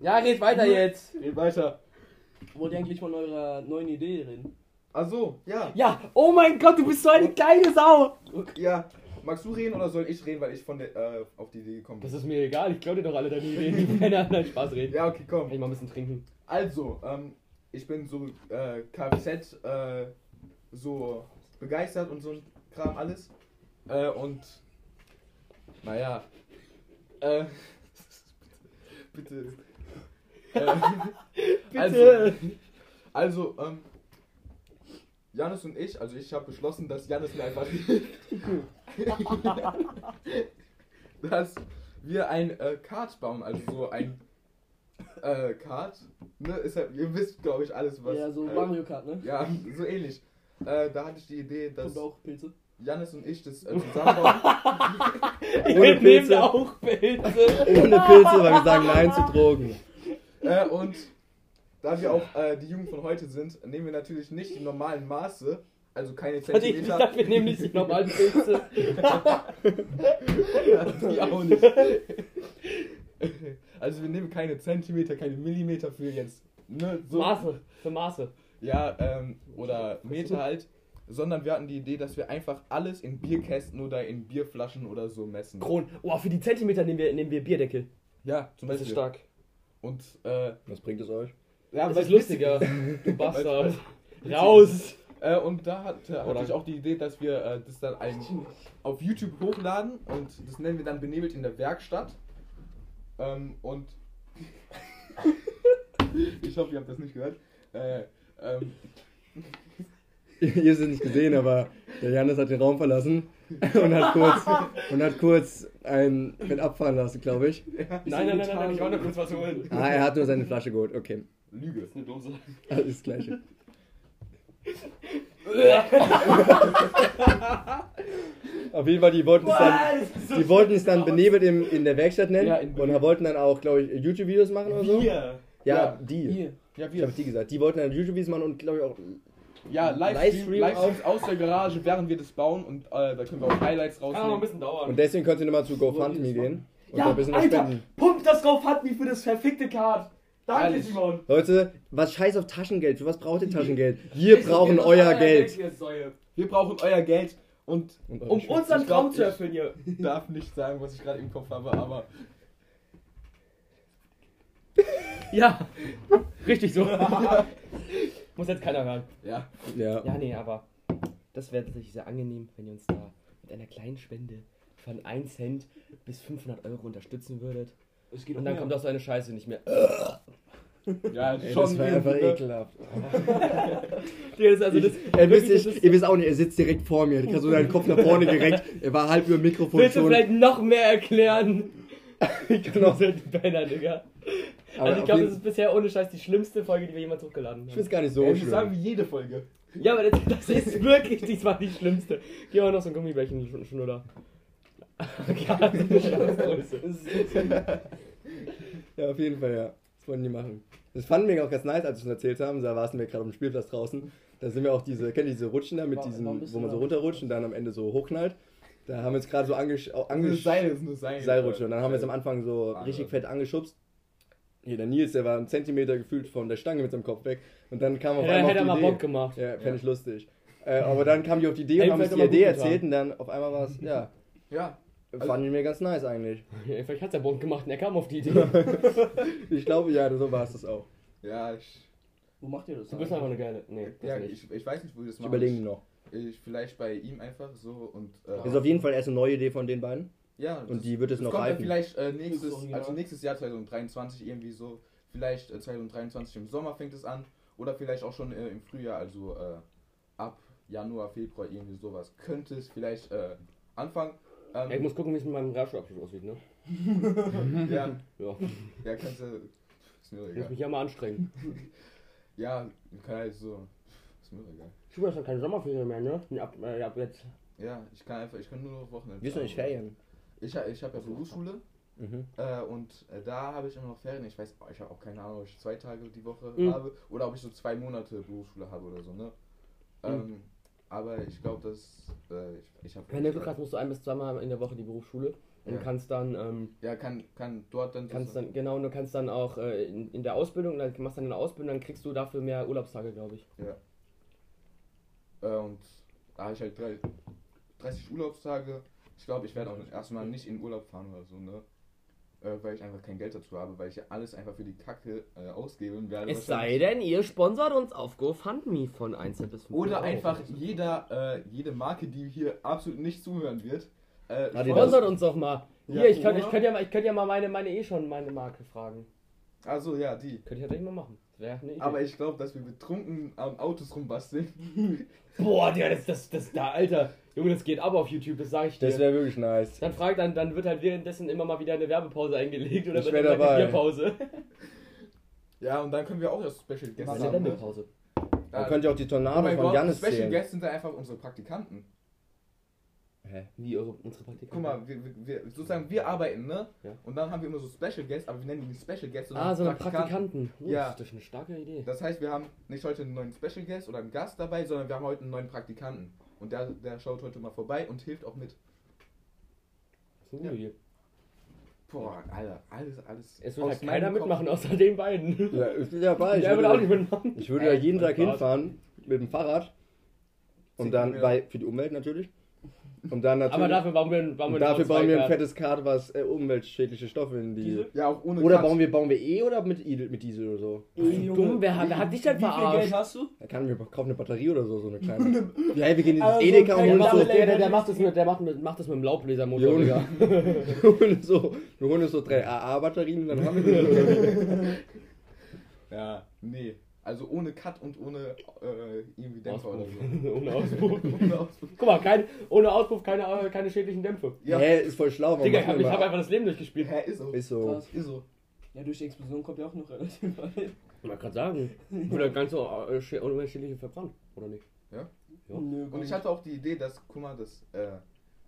ja, red weiter jetzt. Geht weiter. Wollt ihr eigentlich von eurer neuen Idee reden? Ach so, ja. Ja, oh mein Gott, du bist so eine kleine Sau. Ja. Magst du reden oder soll ich reden, weil ich von der, äh, auf die Idee gekommen bin? Das ist mir egal, ich glaube dir doch alle deine Ideen. Die werden anderen Spaß reden. Ja, okay, komm. Kann ich mal ein bisschen trinken. Also, ähm, ich bin so äh, Kfz äh, so begeistert und so ein Kram alles. Äh, und naja. Äh, bitte. Äh, Also, also ähm, Janis und ich, also ich habe beschlossen, dass Janis mir einfach dass wir ein äh, Kart bauen, also so ein äh, Kart, ne, ist ja, ihr wisst glaube ich alles was. ja, so äh, Mario Kart, ne? ja, so ähnlich. Äh, da hatte ich die Idee, dass Und auch Pilze. Janis und ich das äh, zusammenbauen. Ohne nehmen Pilze. auch Pilze. Ohne Pilze, weil wir sagen Nein zu Drogen. äh, und da wir auch äh, die Jugend von heute sind, nehmen wir natürlich nicht die normalen Maße, also keine Hatte ich Zentimeter. gesagt, wir nehmen nicht die normalen Pilze. die auch nicht. Also wir nehmen keine Zentimeter, keine Millimeter für jetzt. Ne, so. Maße, für Maße. Ja, ähm, oder Meter halt. Sondern wir hatten die Idee, dass wir einfach alles in Bierkästen oder in Bierflaschen oder so messen. Kron. Oh, für die Zentimeter nehmen wir, nehmen wir Bierdeckel. Ja, zum Das Beispiel. ist stark. Und, äh, Was bringt es euch? Ja, weil ist lustiger. Du Bastard. Raus. Äh, und da hat, äh, hatte Oder- ich auch die Idee, dass wir äh, das dann ein, auf YouTube hochladen und das nennen wir dann Benebelt in der Werkstatt. Ähm, und ich hoffe, ihr habt das nicht gehört. Äh, ähm, Ihr habt es nicht gesehen, aber der Janis hat den Raum verlassen und hat kurz, und hat kurz ein Bett abfahren lassen, glaube ich. Nein, nein, nein, nein, nein, ich wollte kurz was holen. Ah, er hat nur seine Flasche geholt. Okay, Lüge. Das ist eine Dose. alles das Gleiche. Auf jeden Fall, die wollten es dann, die wollten es dann benebelt im, in der Werkstatt nennen Ja, und wollten dann auch, glaube ich, YouTube-Videos machen oder so. Bier. Ja, Ja, die. Hier. Ja, Ich wir. habe die gesagt. Die wollten dann YouTube-Videos machen und, glaube ich, auch Ja, Livestream Livestream, Livestreams aus der Garage, während wir das bauen und äh, da können wir auch Highlights Kann noch ein rausnehmen. bisschen dauern. Und deswegen könnt ihr nochmal zu GoFundMe gehen und da ja, ein bisschen was Alter, spenden. pumpt das drauf hat mich für das verfickte Card. Danke, Ehrlich. Simon. Leute, was scheiß auf Taschengeld? Für was braucht ihr Taschengeld? Wir brauchen euer Geld. Wir brauchen euer Geld und Und Um unseren Traum zu ich- erfüllen hier. darf nicht sagen, was ich gerade im Kopf habe, aber Ja, richtig so. Muss jetzt keiner hören. ja. Ja. Ja, nee, aber das wäre tatsächlich sehr angenehm, wenn ihr uns da mit einer kleinen Spende von 1 Cent bis 500 Euro unterstützen würdet. Es geht Und auch dann mehr. kommt auch so eine Scheiße nicht mehr. Ja, Ey, das war einfach ne? ekelhaft. Ja, das- also das, Er wisst, wirklich, das ich, ihr wisst auch nicht, er sitzt direkt vor mir. Ich habe so seinen Kopf nach vorne gereckt. Er war halb über dem Mikrofon Willst du schon. vielleicht noch mehr erklären? Ich kann auch- Diese Penner, Digga. Aber also ich glaube, das ist bisher ohne Scheiß die schlimmste Folge, die wir jemals hochgeladen Ich haben. find's gar nicht so Ey, das sagen schlimm. wir jede Folge. Ja, aber das, das ist wirklich diesmal die schlimmste. Geh mal noch so ein Gummibärchen schon, schon oder? Ja, das ist eine Scheißgröße. Das ist so- Ja, auf jeden Fall, ja. Das wollten die machen. Das fanden wir auch ganz nice, als wir es erzählt haben. Da saßen wir gerade auf dem Spielplatz draußen. Da sind wir auch diese, kennt ihr diese Rutschen da mit bisschen wo man so runterrutscht und dann am Ende so hochknallt. Da haben wir uns gerade so angesch au- Das angesch Seil ist nur Seil. Seilrutsche. Und dann haben wir es am Anfang so richtig fett angeschubst. Hier, der Nils, der war einen Zentimeter gefühlt von der Stange mit seinem Kopf weg. Und dann kam auf Ja, einmal hätte er auf mal die Bock Idee. gemacht. Ja, fände Ja. ich lustig. Äh, aber dann kam die auf die Idee und haben uns die mal Idee erzählt und dann auf einmal war es, ja, Ja, fanden wir ganz nice eigentlich. Ja, vielleicht hat der Bonk gemacht und er kam auf die Idee. Ich glaube, ja, so war es das auch. ja, ich, Wo macht ihr das? Du bist einfach eine geile. Nee, das ja nicht. ich, ich weiß nicht, wo ich das Ich mache. überlege noch. Ich, vielleicht bei ihm einfach so und. Äh, Das ist auf jeden Fall erst eine neue Idee von den beiden. ja, Und die wird es noch kommt dann reifen. vielleicht äh, nächstes, also nächstes Jahr 2023 irgendwie so. Vielleicht äh, 2023 im Sommer fängt es an. Oder vielleicht auch schon äh, im Frühjahr, also äh, ab Januar, Februar irgendwie sowas. Könnte es vielleicht äh, anfangen. Ähm, Ja, ich muss gucken, wie es mit meinem Realschulabschluss aussieht, ne? ja, Ja, ja, kannst du. Ist mir ich muss egal. mich ja mal anstrengen. Ja, kann halt so. Ist mir egal. Schule ist ja keine Sommerferien mehr, ne? Ab, äh, ab jetzt. Ja, ich kann einfach, ich kann nur noch Wochenende. Wir sind nicht Ferien. Ich, ich habe ja Berufsschule Mhm. äh, und äh, da habe ich immer noch Ferien. Ich weiß, oh, ich habe auch keine Ahnung, ob ich zwei Tage die Woche Mhm. habe oder ob ich so zwei Monate Berufsschule habe oder so, ne? Ähm, aber ich glaube, dass äh, ich, ich habe. Wenn du Glück hast, musst du ein bis zweimal in der Woche die Berufsschule und Ja. kannst dann, ähm, Ja, kann, kann dort dann. kannst so- dann, genau, und du kannst dann auch äh, in, in der Ausbildung, dann machst dann eine Ausbildung, dann kriegst du dafür mehr Urlaubstage, glaube ich. Äh, und da habe ich halt drei, 30 Urlaubstage. Ich glaube, ich werde auch erstmal nicht in Urlaub fahren oder so, ne? Äh, weil ich einfach kein Geld dazu habe, weil ich ja alles einfach für die Kacke äh, ausgeben werde. Es sei denn, ihr sponsert uns auf GoFundMe von 1 bis 5 Oder Euro. einfach jeder, äh, jede Marke, die hier absolut nicht zuhören wird. Äh, die Sponsert uns doch mal. Ja, Hier, ich könnte ich könnt ja, mal- ich könnt ja mal meine, meine eh schon meine Marke fragen. Also ja, die. Könnte ich ja gleich mal machen. Eine Idee. Aber ich glaube, dass wir betrunken an Autos rumbasteln. Boah, Digga, das, das, das, da, Alter. Junge, das geht ab auf YouTube, das sage ich dir. Das wäre wirklich nice. dann fragt dann, dann wird halt währenddessen immer mal wieder eine Werbepause eingelegt oder Ich wird dann eine dabei. Bierpause. Ja, und dann können wir auch das Special Guest Was ist haben. ne? eine Pause? Dann Ja, könnt ihr auch die oh Tornado mein von Gott, Jannis Special. Guests sind dann einfach unsere Praktikanten. Hä? Wie eure, unsere Praktikanten? Guck mal, wir, wir, wir, sozusagen wir arbeiten, ne? Ja. Und dann haben wir immer so Special Guests, aber wir nennen die nicht Special Guests, sondern Ah, so eine Praktikanten. Uh, Ja. Das ist eine starke Idee. Das heißt, wir haben nicht heute einen neuen Special Guest oder einen Gast dabei, sondern wir haben heute einen neuen Praktikanten. Und der, der schaut heute mal vorbei und hilft auch mit. Ist eine gute Idee. Boah, Alter, alles, alles. Es wird aus halt keiner mitmachen, außer den beiden. Ja, ich bin dabei. Ich Der würde auch nicht mitmachen. ich würde da jeden Tag hinfahren mit dem Fahrrad. Und dann, bei, für die Umwelt natürlich. Und dann natürlich. Aber dafür bauen wir, ein- bauen wir dafür ein bauen wir ein V2-Kart. fettes Kart, was äh, umweltschädliche Stoffe in die. Diesel? Ja, auch ohne Oder bauen wir, bauen wir E oder mit, mit Diesel oder so? Wie dumm, wer, hat- wer hat dich denn Wie viel Geld verarscht? hast du? Da kann wir kaufen eine Batterie oder so, so eine kleine. ja, hey, wir gehen in dieses so Edeka und Der holen macht, so, das, der, der, der macht das mit, der macht, mit, macht das mit dem wir Laubbläsermotor, Digga. wir holen so, wir holen uns so drei AA-Batterien und dann haben wir die. Ja, nee. Also ohne Cut und ohne äh, irgendwie Dämpfer oder Auspuff. so. Ohne Auspuff. ohne Auspuff. Guck mal, kein, ohne Auspuff keine, äh, keine schädlichen Dämpfe. Ja, Hä, ist voll schlau. Digga, ich habe wir hab mal- einfach das Leben durchgespielt. Hä, ist so. Ist so. Krass. Ist so. Ja, durch die Explosion kommt ja auch noch relativ weit. Ich wollte gerade sagen. Oder ganz so äh, schä- unmenschliche verbrannt, oder nicht? Ja. Nö, Und ich hatte auch die Idee, dass, guck mal, dass, äh,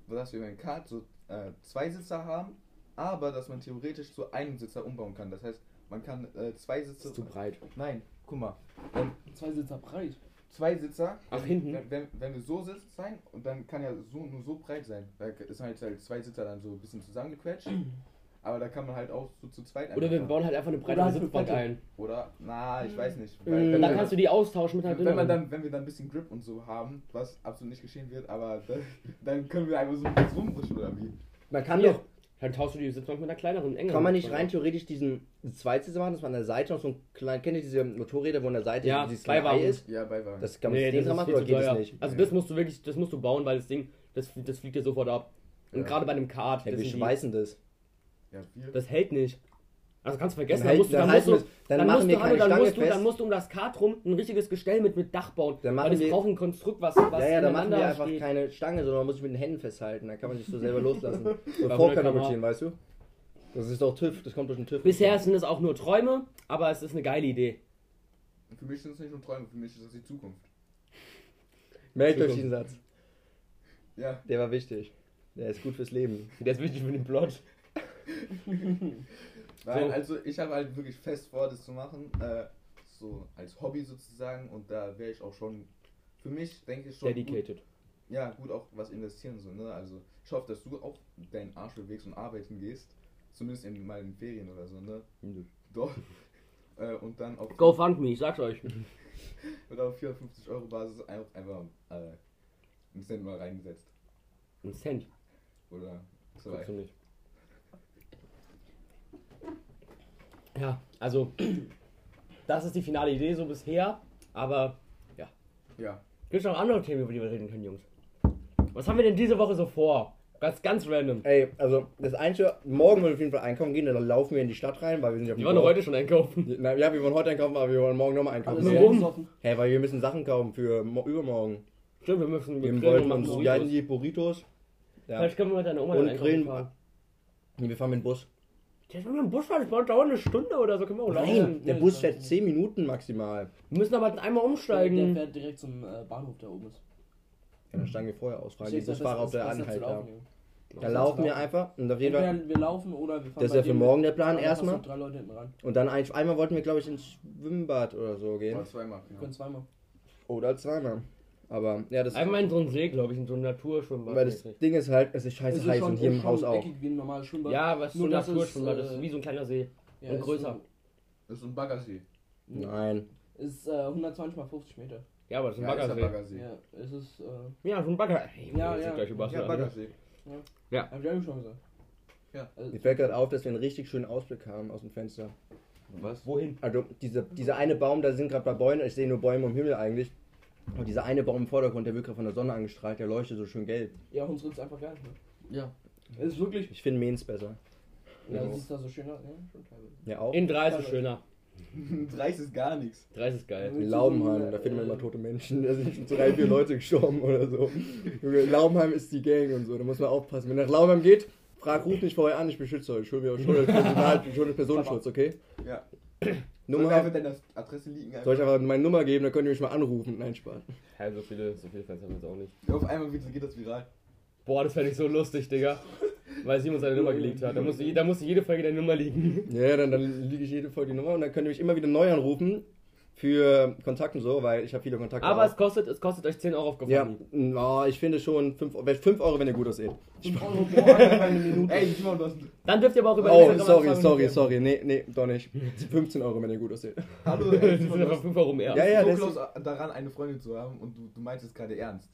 dass wir beim Kart so äh, zwei Sitzer haben, aber dass man theoretisch zu einem Sitzer umbauen kann. Das heißt, man kann äh, zwei Sitze. ist zu breit. Nein, guck mal. Wenn Zwei Sitzer breit. zwei Sitzer. Ach, wenn, hinten? Wenn, wenn, wir so sitzen sein und dann kann ja so nur so breit sein. Da ist halt, halt zwei Sitzer dann so ein bisschen zusammengequetscht. aber da kann man halt auch so zu zweit Oder wir bauen halt einfach eine breite Oder halt Sitzbank ein. Oder, na, ich weiß nicht. Mm. Weil, dann wir- kannst du die austauschen mit halt wenn, man dann, wenn wir dann ein bisschen Grip und so haben, was absolut nicht geschehen wird, aber dann, dann können wir einfach so kurz rumrutschen oder wie. Man kann doch, Dann tauschst du die Sitzbank mit einer kleineren, engeren. kann man nicht rein theoretisch diesen Zweitsitzer machen, dass man an der Seite noch so ein klein, kennt ihr diese Motorräder, wo an der Seite Ja, dieses zwei kleine Ei Wagen. ist? Ja, bei war. Das kann man Nee, das das dran ist machen oder geht es nicht? Also Ja. das musst du wirklich, das musst du bauen, weil das Ding, das, das fliegt dir sofort ab. Und Ja. gerade bei einem Kart, Ja, das, wir sind die, das. ja, wir. das hält nicht. Also kannst du vergessen, Dann dann, musst du, halt- dann, dann musst du, dann dann musst du, dann, musst du, dann musst du um das Kart rum ein richtiges Gestell mit, mit Dach bauen. Dann machen weil wir- braucht ein Konstrukt, was, was Ja, ja, da machen wir einfach steht. keine Stange, sondern man muss sich mit den Händen festhalten. Dann kann man sich so selber loslassen. Und 100 vorkatapultieren, weißt du? Das ist doch TÜV, das kommt durch den TÜV. Bisher sind es auch nur Träume, aber es ist eine geile Idee. Für mich sind es nicht nur Träume, für mich ist das die Zukunft. Merkt euch diesen Satz. Ja. Der war wichtig. Der ist gut fürs Leben. Der ist wichtig für den Plot. So. also ich habe halt wirklich fest vor, das zu machen. Äh, so als Hobby sozusagen. Und da wäre ich auch schon, für mich denke ich schon. Gut, Dedicated. ja, gut auch was investieren so, ne? Also ich hoffe, dass du auch deinen Arsch bewegst und arbeiten gehst. Zumindest in meinen Ferien oder so, ne? Doch. Äh, und dann auf, GoFundMe, ich sag's euch. oder auf 450 Euro Basis einfach, einfach äh, einen Cent mal reingesetzt. Ein Cent. Oder so. Guckst du nicht. Ja, also, das ist die finale Idee so bisher, aber Ja. gibt es noch andere Themen, über die wir reden können, Jungs? Was haben wir denn diese Woche so vor? Ganz, ganz random. Ey, also das Einzige, morgen wollen wir auf jeden Fall einkaufen gehen, dann laufen wir in die Stadt rein, weil wir sind ja doch Dorf. heute schon einkaufen. Na, ja, wir wollen heute einkaufen, aber wir wollen morgen nochmal einkaufen. Warum? sehr besoffen. Hä, weil wir müssen Sachen kaufen für mo übermorgen. Stimmt, wir müssen Wir wollten machen uns Burritos. ja, die Burritos. Ja. Vielleicht können wir mit deiner Oma Und grillen. fahren. Nee, wir fahren mit dem Bus. Ja, wenn wir im Bus fahren, das dauert eine Stunde oder so, können wir auch laufen. Nein, der Bus fährt 10 Minuten maximal. Wir müssen aber einmal Der, der umsteigen. fährt direkt zum äh, Bahnhof, der oben ist. Ja, dann steigen wir vorher aus. Fragen die Busfahrer, ob das- der zu da. Dann laufen wir einfach und auf jeden Fall. Wir laufen oder wir fahren Das ist ja für morgen mit. der Plan erstmal. Und dann ein, einmal wollten wir, glaube ich, ins Schwimmbad oder so Oder gehen. zweimal. Wir Genau. können zweimal. Oder zweimal. Aber ja, das Einmal in so einen See, glaube ich, in so ein Naturschwimmbad. Weil das Ding ist halt, es ist scheiße Es ist heiß schon- und hier ist im Haus auch. wie ein normales Schwimmbad. Ja, ist so Nur ein ist, Naturschwimmbad, das äh, ist wie so ein kleiner See. Ja, und ist größer. Das ist ein Baggersee. Nein. ist äh, 120 mal 50 Meter. Ja, aber das ist ein Ja, ist ein Baggersee. Baggersee. Ja, es ist. Äh, Ja, so ein Bagger. Hey, Ja, ja. gleich über Ja, Baggersee. hab ich eigentlich schon gesagt. Ja. Also, Mir fällt gerade auf, dass wir einen richtig schönen Ausblick haben aus dem Fenster. Was? Wohin? Also diese, dieser eine Baum, da sind gerade bei Bäumen, ich sehe nur Bäume im Himmel eigentlich. Und dieser eine Baum im Vordergrund, der wird gerade von der Sonne angestrahlt, der leuchtet so schön gelb. ja, uns rückt einfach gar nicht mehr. Ja. Es ist wirklich. Ich finde Mehns besser. Ja, Ja. sieht da so schön aus. Ja, schon teilweise. Ja auch. In 30 ist schöner. 30 ist gar nichts. 30 ist geil. In Laubenheim, da findet man immer tote Menschen. Da sind schon drei, vier Leute gestorben oder so. Junge, Laubenheim ist die Gang und so, da muss man aufpassen. Wenn nach Laubenheim geht, frag, ruf mich vorher an, ich beschütze euch. Ich hole mir Personenschutz, okay? Ja. Soll ich Nummer, einfach deine Adresse liegen? soll ich einfach meine Nummer geben, dann könnt ihr mich mal anrufen. Nein, Spaß. Ja, so viele, so viele Fans haben wir jetzt auch nicht. Auf einmal geht geht das viral. Boah, das fände ich so lustig, Digga. Weil Simon seine Nummer geleakt hat. Da musste, da musste jede Folge deine Nummer liegen. Ja, dann, dann liege ich jede Folge die Nummer und dann könnt ihr mich immer wieder neu anrufen für Kontakt und so, weil ich habe viele Kontakte. Aber auch. es kostet, es kostet euch 10 Euro auf ja, no, ich finde schon 5 fünf Euro, wenn ihr gut aussieht. 5 Euro pro eine Minute. Ey, ich mach das. Dann dürft ihr aber auch über Oh, sorry, sorry, sorry. Nee, nee, doch nicht. 15 Euro, wenn ihr gut aussieht. Hallo, ey, Das sind hast 5 Euro mehr. Ja, ja, so das close daran, eine Freundin zu haben und du, du meinst es gerade ernst.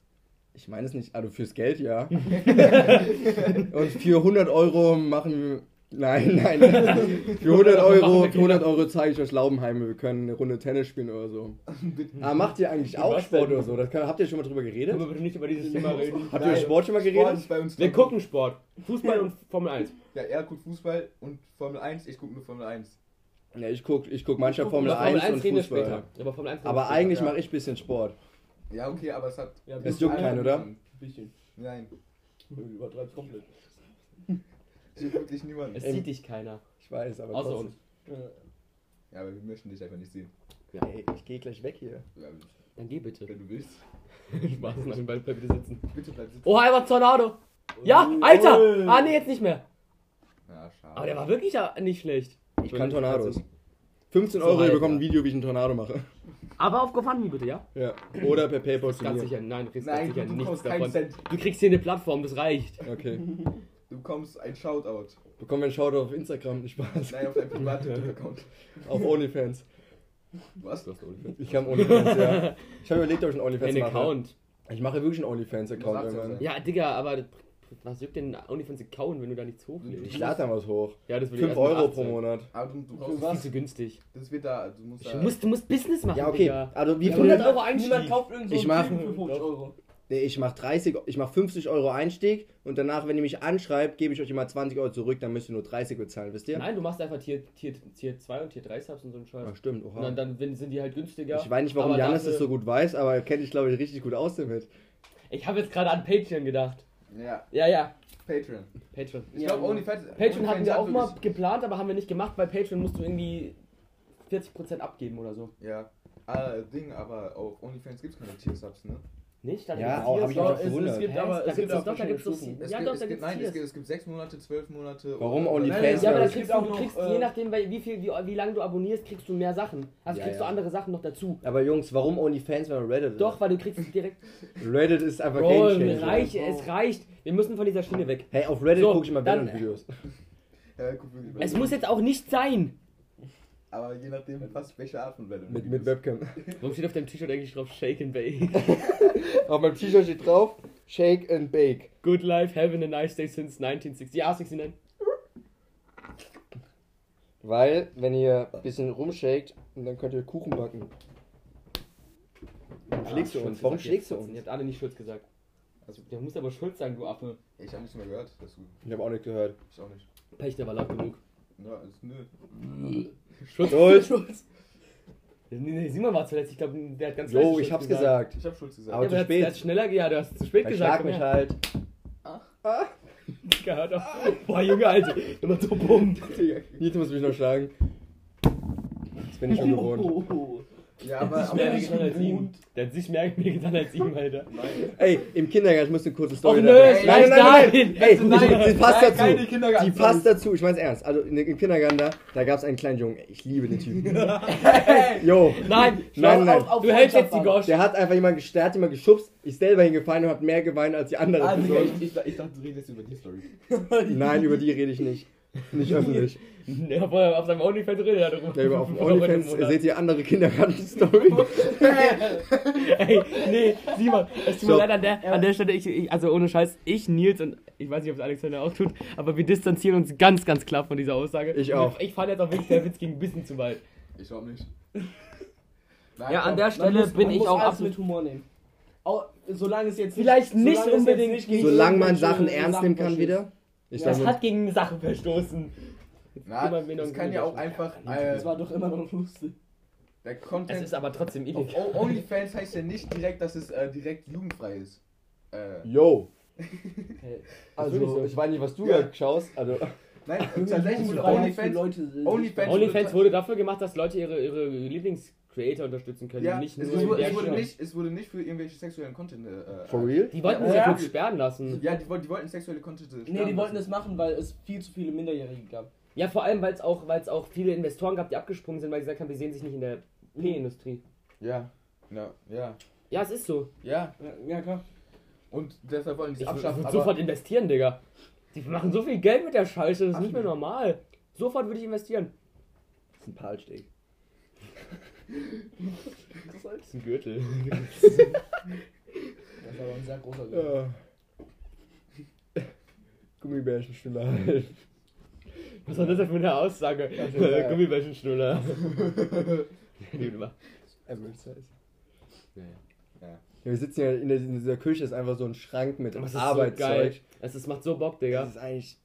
Ich meine es nicht, also fürs Geld, ja. und für 100 Euro machen wir. Nein, nein. Für 100 Euro, für 100 Euro zeige ich euch Laubenheim. Wir können eine Runde Tennis spielen oder so. Ah, macht ihr eigentlich auch Sport oder so? Das kann, habt ihr schon mal drüber geredet? Können wir bitte nicht über dieses Thema reden? Habt ihr über Sport schon mal Sport geredet? ist bei uns Wir gucken Sport. Fußball und Formel 1. Ja, er guckt Fußball und Formel 1, ich gucke nur Formel 1. Ja, ich guck, ich guck manchmal Formel Über 1 und reden wir Fußball. später. Aber Formel 1 reden wir Aber später. eigentlich ja. mache ich ein bisschen Sport. Ja, okay, aber es hat. Ja, Es juckt keinen, oder? Ein bisschen. Nein, Du übertreibst komplett. Es juckt wirklich niemand. Es sieht dich keiner. Ich weiß, aber Außer uns. Ja. Ja, aber wir möchten dich einfach nicht sehen. Ey, ich gehe gleich weg hier. Ja, Dann geh bitte. wenn du willst. Spaß, lass ihn bald bitte sitzen. Bitte bleib sitzen. Oh, einfach Tornado. Ja, Alter! Ah, nee, jetzt nicht mehr. Ja, schade. Aber der war wirklich ja nicht schlecht. Ich kann Tornados. 15 So Euro, ihr bekommt ja. ein Video, wie ich einen Tornado mache. Aber auf GoFundMe bitte, ja? Ja. Oder per Paypal zu Ganz mir. sicher, nein, du kriegst Nein, ganz sicher du nichts davon. Cent. Du kriegst hier eine Plattform, das reicht. Okay. Du bekommst ein Shoutout. Bekommen wir einen Shoutout auf Instagram, nicht Spaß. Nein, auf deinem privaten Account. Auf OnlyFans. Was? Ich habe OnlyFans, ja. Ich habe überlegt, ob ich einen OnlyFans Ein mache. Account. Ich mache wirklich einen OnlyFans-Account du irgendwann. Ja, Digga, aber was juckt denn ein OnlyFans-Account, wenn du da nichts Ich hochlädst? lade da was hoch. Ja, das will 5 erst mit Euro 18. pro Monat. Aber du, du brauchst. Das ist zu günstig. Das wird da. Du musst Du da. musst, du musst Business machen, Ja, okay. Digga. Also wie Ja, viel... 100 Euro Einstieg. Niemand kauft irgend so Ich mach- für 50 Euro. Nee, ich mach 30, ich mach 50 Euro Einstieg und danach, wenn ihr mich anschreibt, gebe ich euch immer 20 Euro zurück, dann müsst ihr nur 30 bezahlen, wisst ihr? Nein, du machst einfach Tier, Tier, Tier 2 und Tier 3 Subs und so einen Scheiß. Ah, stimmt, Und oha. dann, dann wenn- sind die halt günstiger. Ich weiß nicht, warum Janis dafür- das so gut weiß, aber er kennt sich, glaube ich, richtig gut aus damit. Ich habe jetzt gerade an Patreon gedacht. Ja, Ja, ja, Patreon. Patreon. Ich Ja, glaube. OnlyFans. Patreon hatten OnlyFans wir auch mal geplant, aber haben wir nicht gemacht. Bei Patreon musst du irgendwie 40% abgeben oder so. Ja. Äh, Ding, aber auf OnlyFans gibt es keine Tier-Subs, ne? Nicht? Da Ja, gibt's auch Tiers. hab ich mich auch es, es gewundert. gibt aber es gibt doch- da Stufen. Es Ja, gibt, doch, es da gibt, nein, es gibt, es gibt sechs Monate, zwölf Monate. Warum OnlyFans? Ja, aber da es kriegst gibt du, auch du noch, kriegst, äh, je nachdem, weil- wie, viel, wie, wie lange du abonnierst, kriegst du mehr Sachen. Also Ja, kriegst ja. du andere Sachen noch dazu. Aber Jungs, warum OnlyFans, wenn man Reddit Doch, weil du kriegst direkt. Reddit ist einfach Bro, Game Changer. reich, es reicht. Wir müssen von dieser Schiene weg. Hey, auf Reddit So, gucke ich immer wirklich. Es muss jetzt auch nicht sein. Aber je nachdem, was, welche Art von Welle. Mit, mit Webcam. Warum steht auf deinem T-Shirt eigentlich drauf Shake and Bake? auf meinem T-Shirt steht drauf, Shake and Bake. Good life, having a nice day since 1960. Ja, 69. Weil, wenn ihr ein bisschen rumshakt, dann könnt ihr Kuchen backen. Warum schlägst du uns? Warum schlägst du uns? Ihr habt alle nicht Schulz gesagt. Also, der muss aber Schulz sagen, du Affe. Ich habe nicht mehr gehört. Das, Ich habe auch nicht gehört. ich auch nicht. Pech, der war laut genug. Ja, ist nö. Schulz. Schulz. Nee, nee, Simon war zuletzt. Ich glaube, der hat ganz Jo, ich hab's gesagt. Ich habe Schulz gesagt. Aber Ja, zu aber spät. der hat schneller, ja, du hast zu spät Ich gesagt. schlag mich halt. Gehört auf. Boah, Junge, Alter. Immer so bumm. Nito muss mich noch schlagen. Das bin ich schon gewohnt. Oh. Ja, aber, aber mehr getan als ihm. Der hat sich mehr mir getan als ihm, Alter. nein. Ey, im Kindergarten, ich muss eine kurze Story Och, nö, Nein, nein, nein, nein. Ey, Nein, die, die passt nein, dazu. Die passt dazu. Ich mein's ernst. Also im Kindergarten da, da gab's einen kleinen Jungen. Ich liebe den Typen. Jo. Nein, Nein, nein. Auf- auf du hältst jetzt die Gosch. Der hat einfach jemanden, der hat jemanden geschubst, ist selber hingefallen und hat mehr geweint als die anderen. Ah, Personen. ich, ich, ich dachte, du redest über die Story. Nein, über die rede ich nicht. Nicht öffentlich. Ja, vorher auf seinem OnlyFans redet er darüber. Ja, über auf dem OnlyFans seht ihr andere Kindergarten-Story. Ey, nee, Simon, es tut So. mir leid an der, an der Stelle, ich, ich, also ohne Scheiß, ich, Nils und ich weiß nicht, ob es Alexander auch tut, aber wir distanzieren uns ganz, ganz klar von dieser Aussage. Ich auch. Ich fand jetzt auch wirklich, der Witz ging ein bisschen zu weit. Ich glaube nicht. Nein, Ja, an der Stelle muss, bin ich muss auch alles absolut. mit Humor nehmen. Auch, solange es jetzt Vielleicht nicht solange es jetzt unbedingt nicht gegen Solange man Sachen ernst nehmen kann wieder. Ich Ja, Das hat gegen eine Sache verstoßen. Na, das kann ja auch einfach. Das Äh, war doch immer noch lustig. der Es Content. ist aber trotzdem Auf illegal. O- OnlyFans heißt ja nicht direkt, dass es äh, direkt jugendfrei ist. Äh, Yo. Das ich Also, so. ich weiß nicht, was du Ja. da schaust. Also, nein, tatsächlich wurde OnlyFans. Leute, OnlyFans, OnlyFans wurde dafür gemacht, dass Leute ihre, ihre Lieblings-Creator unterstützen können. Ja, nicht es, nur es, wurde nicht, es wurde nicht für irgendwelche sexuellen Content. Äh, for äh, real? Die wollten Ja, sich ja. ja, sperren lassen. Ja, die, wollten- die wollten sexuelle Content. äh, Nee, sperren die wollten lassen. das machen, weil es viel zu viele Minderjährige gab. Ja, vor allem, weil es auch, weil's auch viele Investoren gab, die abgesprungen sind, weil sie gesagt haben, wir sehen sich nicht in der P-Industrie. Ja, ja, ja, Ja, es ist so. ja. Ja, klar. Und deshalb wollen die Ich es abschaffen. würde aber- sofort investieren, Digga. Die machen so viel Geld mit der Scheiße, das ist nicht mehr normal. Sofort würde ich investieren. Das ist ein Palsteak. Das ist ein Gürtel. Das war aber ein sehr großer Gürtel. Ja. Gummibärchenschnuller halt. Was war das denn für eine Aussage? geil. Gummibärchenschnuller. Liebe mal. Emerald Size. Ja, ja. Ja. Ja, wir sitzen ja in, der, in dieser Küche, ist einfach so ein Schrank mit Das ist so Arbeitszeug. geil. Es ist, macht so Bock, Digga. Das ist eigentlich.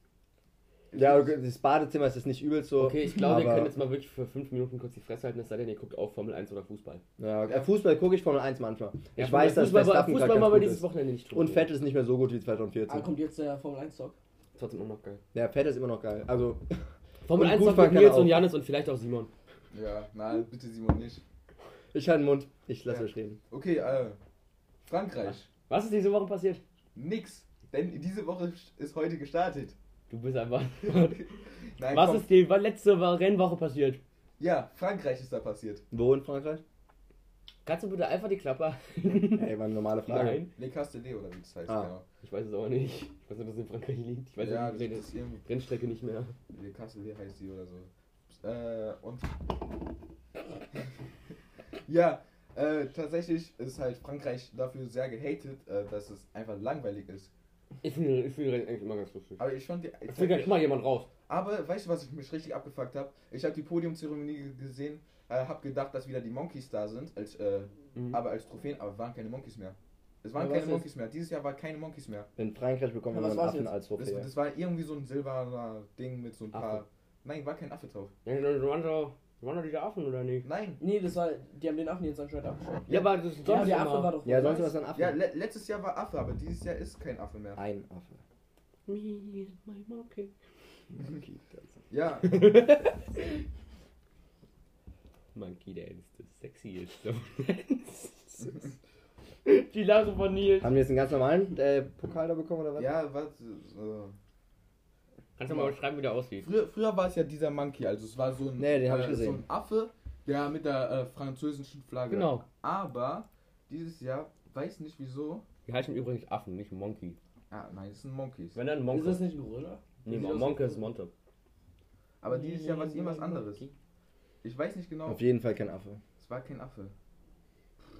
Ja, okay, das Badezimmer ist jetzt nicht übel so. Okay, ich glaube, wir können jetzt mal wirklich für fünf Minuten kurz die Fresse halten, es sei denn, ihr guckt auch Formel 1 oder Fußball. Ja, okay. Fußball gucke ich Formel 1 manchmal. Ja, ich weiß, dass Fußball, Verstappen Fußball gerade mal dieses. Wochenende nicht Und Fett ist nicht mehr so gut wie 2014. Ah, kommt jetzt der Formel 1 Talk. Trotzdem immer noch geil. Ja, Fett ist immer noch geil. Also, Formel Und 1 Fußball noch mit Nils und. Janis und vielleicht auch Simon. Ja, nein, bitte Simon nicht. ich halte den Mund. Ich lasse Ja. euch reden. Okay, äh, Frankreich. Was ist diese Woche passiert? Nix. Denn diese Woche ist heute gestartet. Du bist einfach. Nein, Was komm. ist die letzte Rennwoche passiert? Ja, Frankreich ist da passiert. Wo in Frankreich? Kannst du bitte einfach die Klappe? Ey, war eine normale Frage. Nein, Le Castellet oder wie das heißt, Ah. genau. ich weiß es aber nicht. Ich weiß nicht, dass es in Frankreich liegt. Ich weiß ja, nicht, das die Rennstrecke nicht mehr. Le Castellet heißt die oder so. Äh, und. ja, äh, tatsächlich ist halt Frankreich dafür sehr gehatet, äh, dass es einfach langweilig ist. Ich finde ich finde Rennen eigentlich immer ganz lustig. Aber ich fand die. Es fliegt ja immer jemand raus. Aber weißt du, was ich mich richtig abgefuckt habe? Ich habe die Podiumzeremonie gesehen, äh, habe gedacht, dass wieder die Monkeys da sind, als, äh, Mhm. aber als Trophäen, aber waren keine Monkeys mehr. Es waren keine Monkeys mehr. Dieses Jahr war keine Monkeys mehr. In Frankreich bekommen Ja, wir was einen Affen jetzt? als Das, Trophäe. das war irgendwie so ein silberner Ding mit so ein paar. Affe. Nein, war kein Affe drauf. Ja, das waren doch, diese Affen, oder nicht? Nein. Nee, das war. Die haben den Affen jetzt anscheinend abgeschafft. Ja, aber das ist Ja, sonst der. Affe war doch. Ja, sonst weiß. was ein Affe. Ja, le letztes Jahr war Affe, aber dieses Jahr ist kein Affe mehr. Ein Affe. Me and my monkey. Okay, das- Ja, Monkey, der ist das sexieste. Die Lache von Nils. Haben wir jetzt einen ganz normalen äh, Pokal da bekommen oder was? ja, was. Äh, Kannst du mal beschreiben, wie der aussieht? früher, früher war es ja dieser Monkey, also es war so ein, Nee, den hab ich äh, gesehen. so ein Affe, der mit der äh, französischen Flagge. Genau. Aber dieses Jahr, weiß nicht wieso. Die heißen übrigens Affen, nicht Monkey. Ah, nein, es sind Monkeys. Wenn dann Ist Monke. das nicht ein Gorilla? Nee, Monke ist Monte. Aber dieses Jahr war es irgendwas anderes. Ich weiß nicht genau. Auf jeden Fall kein Affe. Es war kein Affe.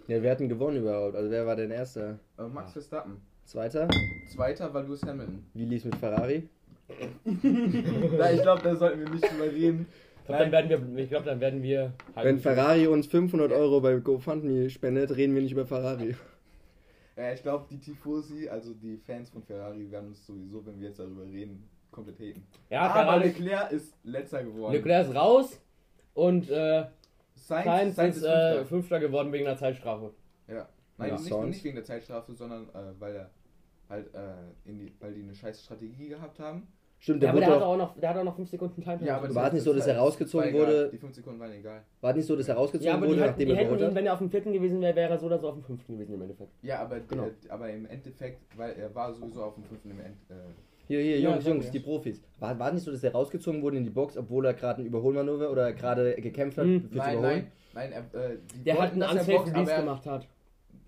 Ja, wer hat denn gewonnen überhaupt? Also wer war denn Erster? Äh, Max Verstappen. Zweiter? Zweiter war Lewis Hamilton. Wie lief's mit Ferrari? Na, ich glaube, da sollten wir nicht drüber reden. Ich glaube, dann werden wir. Ich glaube, dann werden wir. halt- Wenn Ferrari uns 500 Euro bei GoFundMe spendet, reden wir nicht über Ferrari. Ja, ich glaube, die Tifosi, also die Fans von Ferrari, werden uns sowieso, wenn wir jetzt darüber reden, komplett haten. Ja, Aber Ferrari. Leclerc ist letzter geworden. Leclerc ist raus und äh, Sainz, Sainz Sainz ist ist äh, Fünfter. Fünfter geworden wegen einer Zeitstrafe. Ja. Nein, Ja. nicht, nicht wegen der Zeitstrafe, sondern äh, weil er halt äh, in die, weil die eine scheiß Strategie gehabt haben. Stimmt, Ja, der aber der wurde hat auch, noch, der hat auch noch 5 Sekunden Time. aber War es nicht so, dass er rausgezogen wurde? Die 5 Sekunden waren egal. war nicht so, dass er rausgezogen ja, aber wurde, hätten- nachdem die er ihn, hat? wenn er auf dem vierten gewesen wäre, wäre er so oder so auf dem fünften gewesen im Endeffekt. Ja, aber, Genau. äh, aber im Endeffekt, weil er war sowieso auf dem fünften im End. Äh, Hier, hier, Ja, Jungs, sag Jungs, mir. die Profis. War, war nicht so, dass er rausgezogen wurde in die Box, obwohl er gerade ein Überholmanöver oder gerade gekämpft hat Hm. nein, nein, nein, er, äh, die Der hat einen Unsafe boxt, Release er- gemacht hat.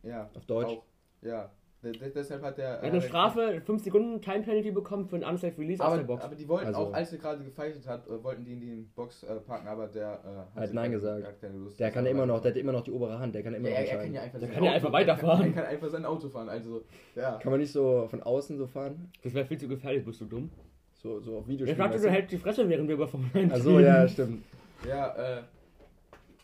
Ja. Auf Deutsch? Auch, ja. De de deshalb hat er. Er hat eine äh, Strafe, 5 Sekunden Time Penalty bekommen für einen Unsafe Release aus der Aber, Box. aber die wollten Also- auch, als er gerade gefightet hat, äh, wollten die in die Box äh, packen, aber der äh, Hat sich Nein gesagt. hat keine Lust. Der kann hat immer noch, der hat immer noch die obere Hand, der kann immer Ja, noch er, er kann entscheiden. ja einfach Der sein kann ja Auto- einfach weiterfahren. Er kann einfach sein Auto fahren, also, ja. Kann man nicht so von außen so fahren? Das wäre viel zu gefährlich, bist du dumm? So, so auf Ich Videospielen. weißt du du? hältst die Fresse, während wir über Formel 1 Achso, ja, stimmt. Ja, äh,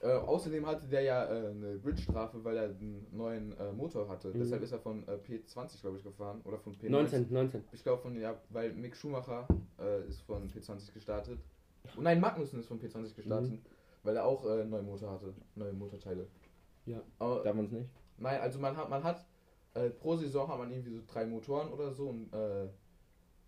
äh, außerdem hatte der ja äh, eine Bridge-Strafe, weil er einen neuen äh, Motor hatte. Mhm. Deshalb ist er von äh, P20, glaube ich, gefahren. Oder von P19. 19, 19. Ich glaube von, ja, weil Mick Schumacher äh, ist von P20 gestartet. Und nein, Magnussen ist von P20 gestartet, Mhm. weil er auch äh, einen neuen Motor hatte. Neue Motorteile. Ja. Aber, Darf man es nicht? nein, also man hat, man hat äh, pro Saison hat man irgendwie so drei Motoren oder so und äh,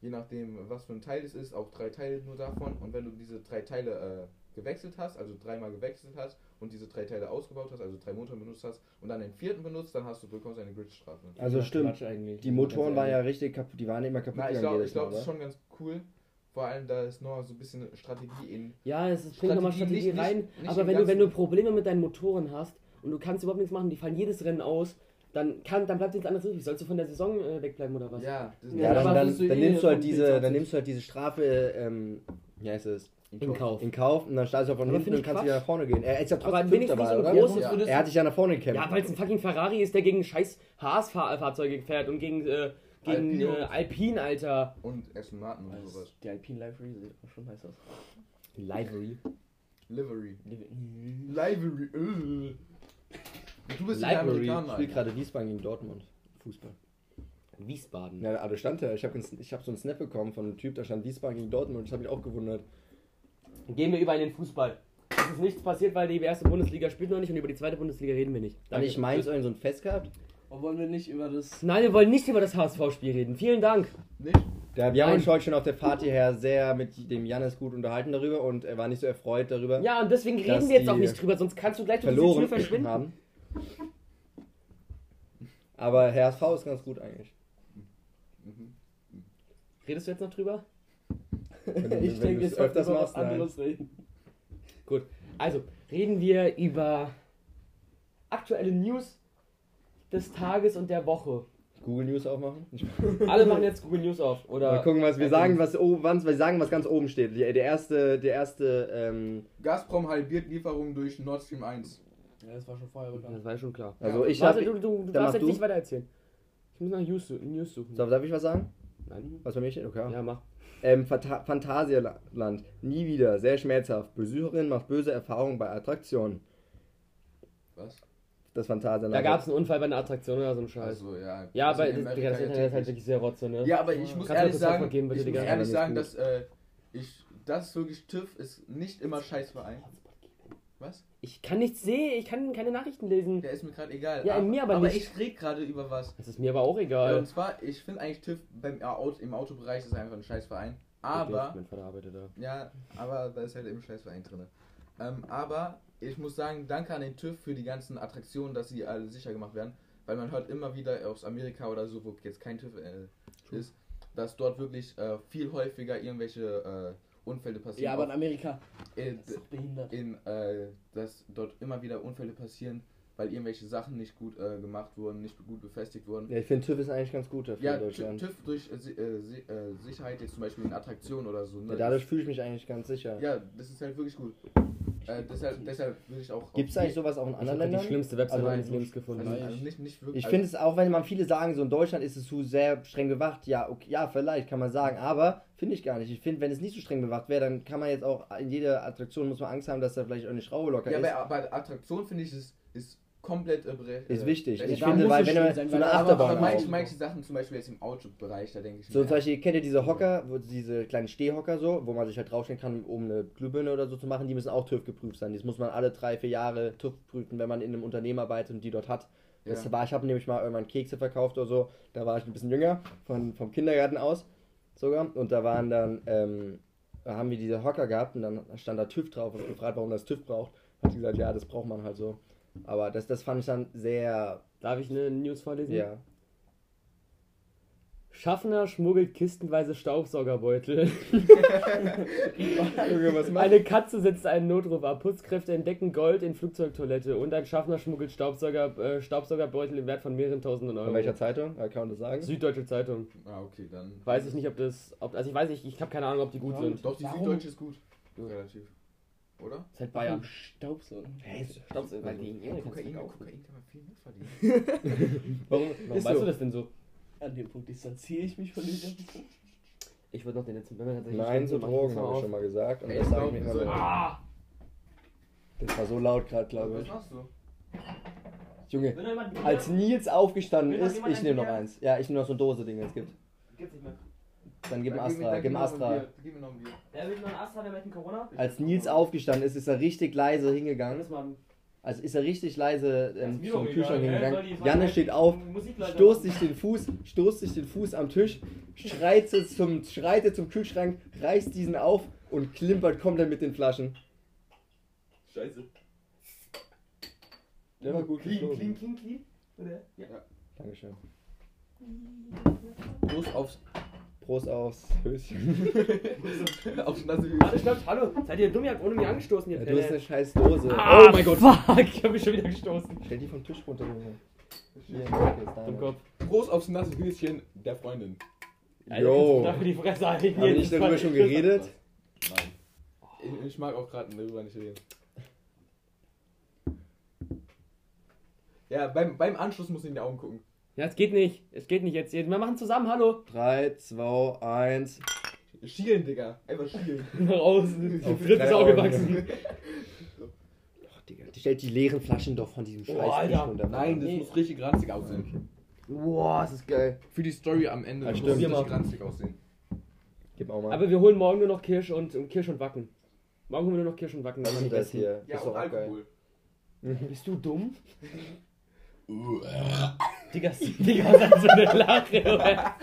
je nachdem, was für ein Teil es ist, auch drei Teile nur davon. Und wenn du diese drei Teile äh, gewechselt hast, also dreimal gewechselt hast und diese drei Teile ausgebaut hast, also drei Motoren benutzt hast und dann den vierten benutzt, dann hast du bekommst eine Gridstrafe. Also Ja, stimmt. Die Motoren waren ja richtig kaputt, die waren immer kaputt Na, ich glaube, glaub, das ist schon ganz cool. Vor allem, da ist noch so ein bisschen Strategie in. Ja, es ist, bringt nochmal Strategie nicht- rein. nicht- nicht aber wenn du, wenn du Probleme mit deinen Motoren hast und du kannst überhaupt nichts machen, die fallen jedes Rennen aus, dann, kann, dann bleibt nichts anderes übrig. Sollst du von der Saison äh, wegbleiben oder was? Ja, das Ja, Ja, dann, dann, dann, eh nimmst du halt von diese, P20. dann nimmst du halt diese Strafe, ähm, wie heißt es? In Kauf. In Kauf und dann startest du von Aber hinten und ich kannst Quatsch. wieder nach vorne gehen. Er ist ja Aber trotzdem wenigstens Fünfter nicht war, so oder? groß. Ja. Er hat sich ja nach vorne gekämpft. Ja, weil es ein fucking Ferrari ist, der gegen scheiß Haas-Fahrzeuge fährt und gegen, äh, gegen Alpine. äh, Alpine, Alter. Und Aston Martin und sowas. Die Alpine Livery sieht auch schon heiß aus. Livery. Livery. Livery. Äh. Du bist Library. ja Ich Amerikaner. spiele gerade Wiesbaden gegen Dortmund. Fußball. Wiesbaden. Ja, also stand da, ich habe ich hab so einen Snap bekommen von einem Typ, da stand Wiesbaden gegen Dortmund, das habe ich auch gewundert. Gehen wir über in den Fußball. Es ist nichts passiert, weil die erste Bundesliga spielt noch nicht und über die zweite Bundesliga reden wir nicht. Dann ich Mainz irgend so ein Fest gehabt. Und wollen wir nicht über das. Nein, wir wollen nicht über das HSV-Spiel reden. Vielen Dank. Nicht? Da, wir haben uns heute schon auf der Fahrt hierher sehr mit dem Janis gut unterhalten darüber und er war nicht so erfreut darüber. Ja, und deswegen reden wir jetzt auch die nicht drüber, sonst kannst du gleich durch verloren Tür verschwinden. haben. Aber HSV ist ganz gut eigentlich. Mhm. Redest du jetzt noch drüber? Wenn, ich denke, jetzt es öfters über was nein. anderes reden. Also, reden wir über aktuelle News des Tages und der Woche. Google News aufmachen. Alle machen jetzt Google News auf. Oder Mal gucken, was wir Apple. sagen, was, oh, wann, wir sagen, was ganz oben steht. Die, der erste, der erste, ähm, Gazprom halbiert Lieferungen durch Nord Stream 1. Ja, das war schon vorher bekannt. Das war schon klar. also ich Warte, habe, du, du, du darfst jetzt du. nicht weiter erzählen. Ich muss nach News suchen. so, darf ich was sagen? Nein. Was bei mir steht? Okay. Ja, mach. Ähm, Phanta Phantasialand. Nie wieder. Sehr schmerzhaft. Besucherin macht böse Erfahrungen bei Attraktionen. Was? das Phantasialand. Da gab es einen Unfall bei einer Attraktion oder so ein Scheiß. Also, ja. ja, das aber das, Internet ist halt wirklich sehr rotze, ne? Ja, aber ich muss Kannst ehrlich sagen, geben, bitte, ich muss ehrlich sagen, dass äh, ich, das ist wirklich TÜV ist nicht immer Scheißverein. Was? Ich kann nichts sehen, ich kann keine Nachrichten lesen. Der ist mir gerade egal. Ja, mir aber aber nicht. ich rede gerade über was. Das ist mir aber auch Ja, egal. und zwar, ich finde eigentlich TÜV beim Auto, im Autobereich ist einfach ein Scheißverein. Aber, Mein Vater arbeitet da. ja, aber da ist halt eben ein Scheißverein drin. Ähm, aber ich muss sagen, danke an den TÜV für die ganzen Attraktionen, dass sie alle sicher gemacht werden. Weil man hört immer wieder aus Amerika oder so, wo jetzt kein TÜV äh, ist, dass dort wirklich äh, viel häufiger irgendwelche äh, Unfälle passieren. Ja, aber in Amerika. Das ist doch behindert. in, äh, dass dort immer wieder Unfälle passieren, weil irgendwelche Sachen nicht gut äh, gemacht wurden, nicht gut befestigt wurden. Ja, ich finde TÜV ist eigentlich ganz gut dafür Ja, in TÜV Deutschland. TÜV durch äh, äh, Si- äh, Sicherheit, jetzt zum Beispiel in Attraktionen oder so. Ne? Ja, dadurch fühle ich mich eigentlich ganz sicher. ja, das ist halt wirklich gut. Äh, deshalb, deshalb würde ich auch. Gibt es eigentlich sowas auch in Ich anderen habe die Ländern? schlimmste Website Also meines Lebens gefunden. Also, also nicht, nicht wirklich. Ich also, finde es auch, wenn man viele sagen, so in Deutschland ist es zu sehr streng bewacht, ja, okay, ja, vielleicht kann man sagen, aber finde ich gar nicht. Ich finde, wenn es nicht so streng bewacht wäre, dann kann man jetzt auch in jeder Attraktion muss man Angst haben, dass da vielleicht auch eine Schraube locker Ja, ist. aber bei Attraktion finde ich, ist, ist komplett äh, bere- Ist äh, wichtig. Ich finde, weil wenn du so eine Achterbahn aber manche, manche Sachen, zum Beispiel jetzt im Autobereich, da denke ich So zum Beispiel, kennt ihr diese Hocker, wo diese kleinen Stehhocker so, wo man sich halt draufstellen kann, um eine Glühbirne oder so zu machen, die müssen auch TÜV geprüft sein. Das muss man alle drei, vier Jahre TÜV prüfen, wenn man in einem Unternehmen arbeitet und die dort hat. Das Ja. war, ich habe nämlich mal irgendwann Kekse verkauft oder so, da war ich ein bisschen jünger, von, vom Kindergarten aus sogar. Und da waren dann, ähm, da haben wir diese Hocker gehabt und dann stand da TÜV drauf und gefragt, warum das TÜV braucht. Hat sie gesagt, ja, das braucht man halt so. Aber das, das fand ich dann sehr, Darf ich eine News vorlesen? ja. Schaffner schmuggelt kistenweise Staubsaugerbeutel. Eine Katze setzt einen Notruf ab. Putzkräfte entdecken Gold in Flugzeugtoilette. Und ein Schaffner schmuggelt Staubsauger, äh, Staubsaugerbeutel im Wert von mehreren tausenden Euro. Von welcher Zeitung? Ja, Kann man das sagen? Süddeutsche Zeitung. ah, okay, dann. Weiß ich nicht, ob das. Ob, also ich weiß nicht, ich habe keine Ahnung, ob die gut Ja, sind. Doch, die Warum? Süddeutsche ist gut. Relativ. Oder? ist halt Bayern. Staubsauger. Hey, Staubsauger, Also, die du Kokain, verkaufen. Kokain kann man viel mitverdienen. Warum, warum Ist weißt so. du das denn so? An dem Punkt distanziere ich mich von Punkt. Ich würde noch den letzten. Wir tatsächlich Nein zu machen, Drogen, habe ich schon mal gesagt. Und Ey, das sage ich mir so- immer. Ah! Das war so laut gerade, glaube Was ich. machst du? Junge, als Nils aufgestanden ist, ich nehme noch eins. Ja, ich nehme noch so eine Dose Ding, es gibt. Gibt's nicht mehr. Dann gib ihm Astra, dann gib ihm ein Astra. Bier, Gib mir noch ein Bier. Wer will noch einen Astra, wer möchte einen Corona? Als Nils aufgestanden ist, ist er richtig leise hingegangen. Also ist er richtig leise ähm, zum Kühlschrank hä? hingegangen. Janne steht auf, stoßt sich den Fuß, stoßt sich den Fuß am Tisch, schreitet zum, schreitet zum Kühlschrank, reißt diesen auf und klimpert komplett mit den Flaschen. Scheiße. Der war gut Clean, clean, clean, clean. Oder? Ja. Dankeschön. Prost aufs, Prost aufs Höschen. aufs nasse Warte, stopp, hallo. Seid ihr dumm? Ihr habt ohne mich angestoßen, ihr Ja, du hast eine scheiß Dose. Ah, oh mein Gott. Fuck, ich hab mich schon wieder gestoßen. Stell die vom Tisch runter, Junge. Hier, Kopf. Prost aufs nasse Höschen der Freundin. Jo. Dafür die Fresse halten. Haben wir nicht darüber schon geredet? Nein. Ich, ich mag auch gerade darüber nicht reden. Ja, beim, beim Anschluss muss ich in die Augen gucken. Ja, es geht nicht. Es geht nicht jetzt. Wir machen zusammen, hallo. 3, 2, 1. Schielen, Digga. Einfach schielen. Nach außen. Die Fritz ist drei auch gewachsen. Ach, Digga, die stellt die leeren Flaschen doch von diesem Oh, scheiß Alter. Tisch runter. Nein, das Nee. muss richtig ranzig aussehen. Boah, das ist geil. Für die Story am Ende Ja, muss stimmt. es richtig ranzig aussehen. Gib auch mal. Aber wir holen morgen nur noch Kirsch und, und Kirsch und Wacken. Morgen holen wir nur noch Kirsch und Wacken. Was dann ist das besten. hier? Ja, ist und doch auch geil. Alkohol. Bist du dumm? Digga, Digga, was hat so eine Lache? oder?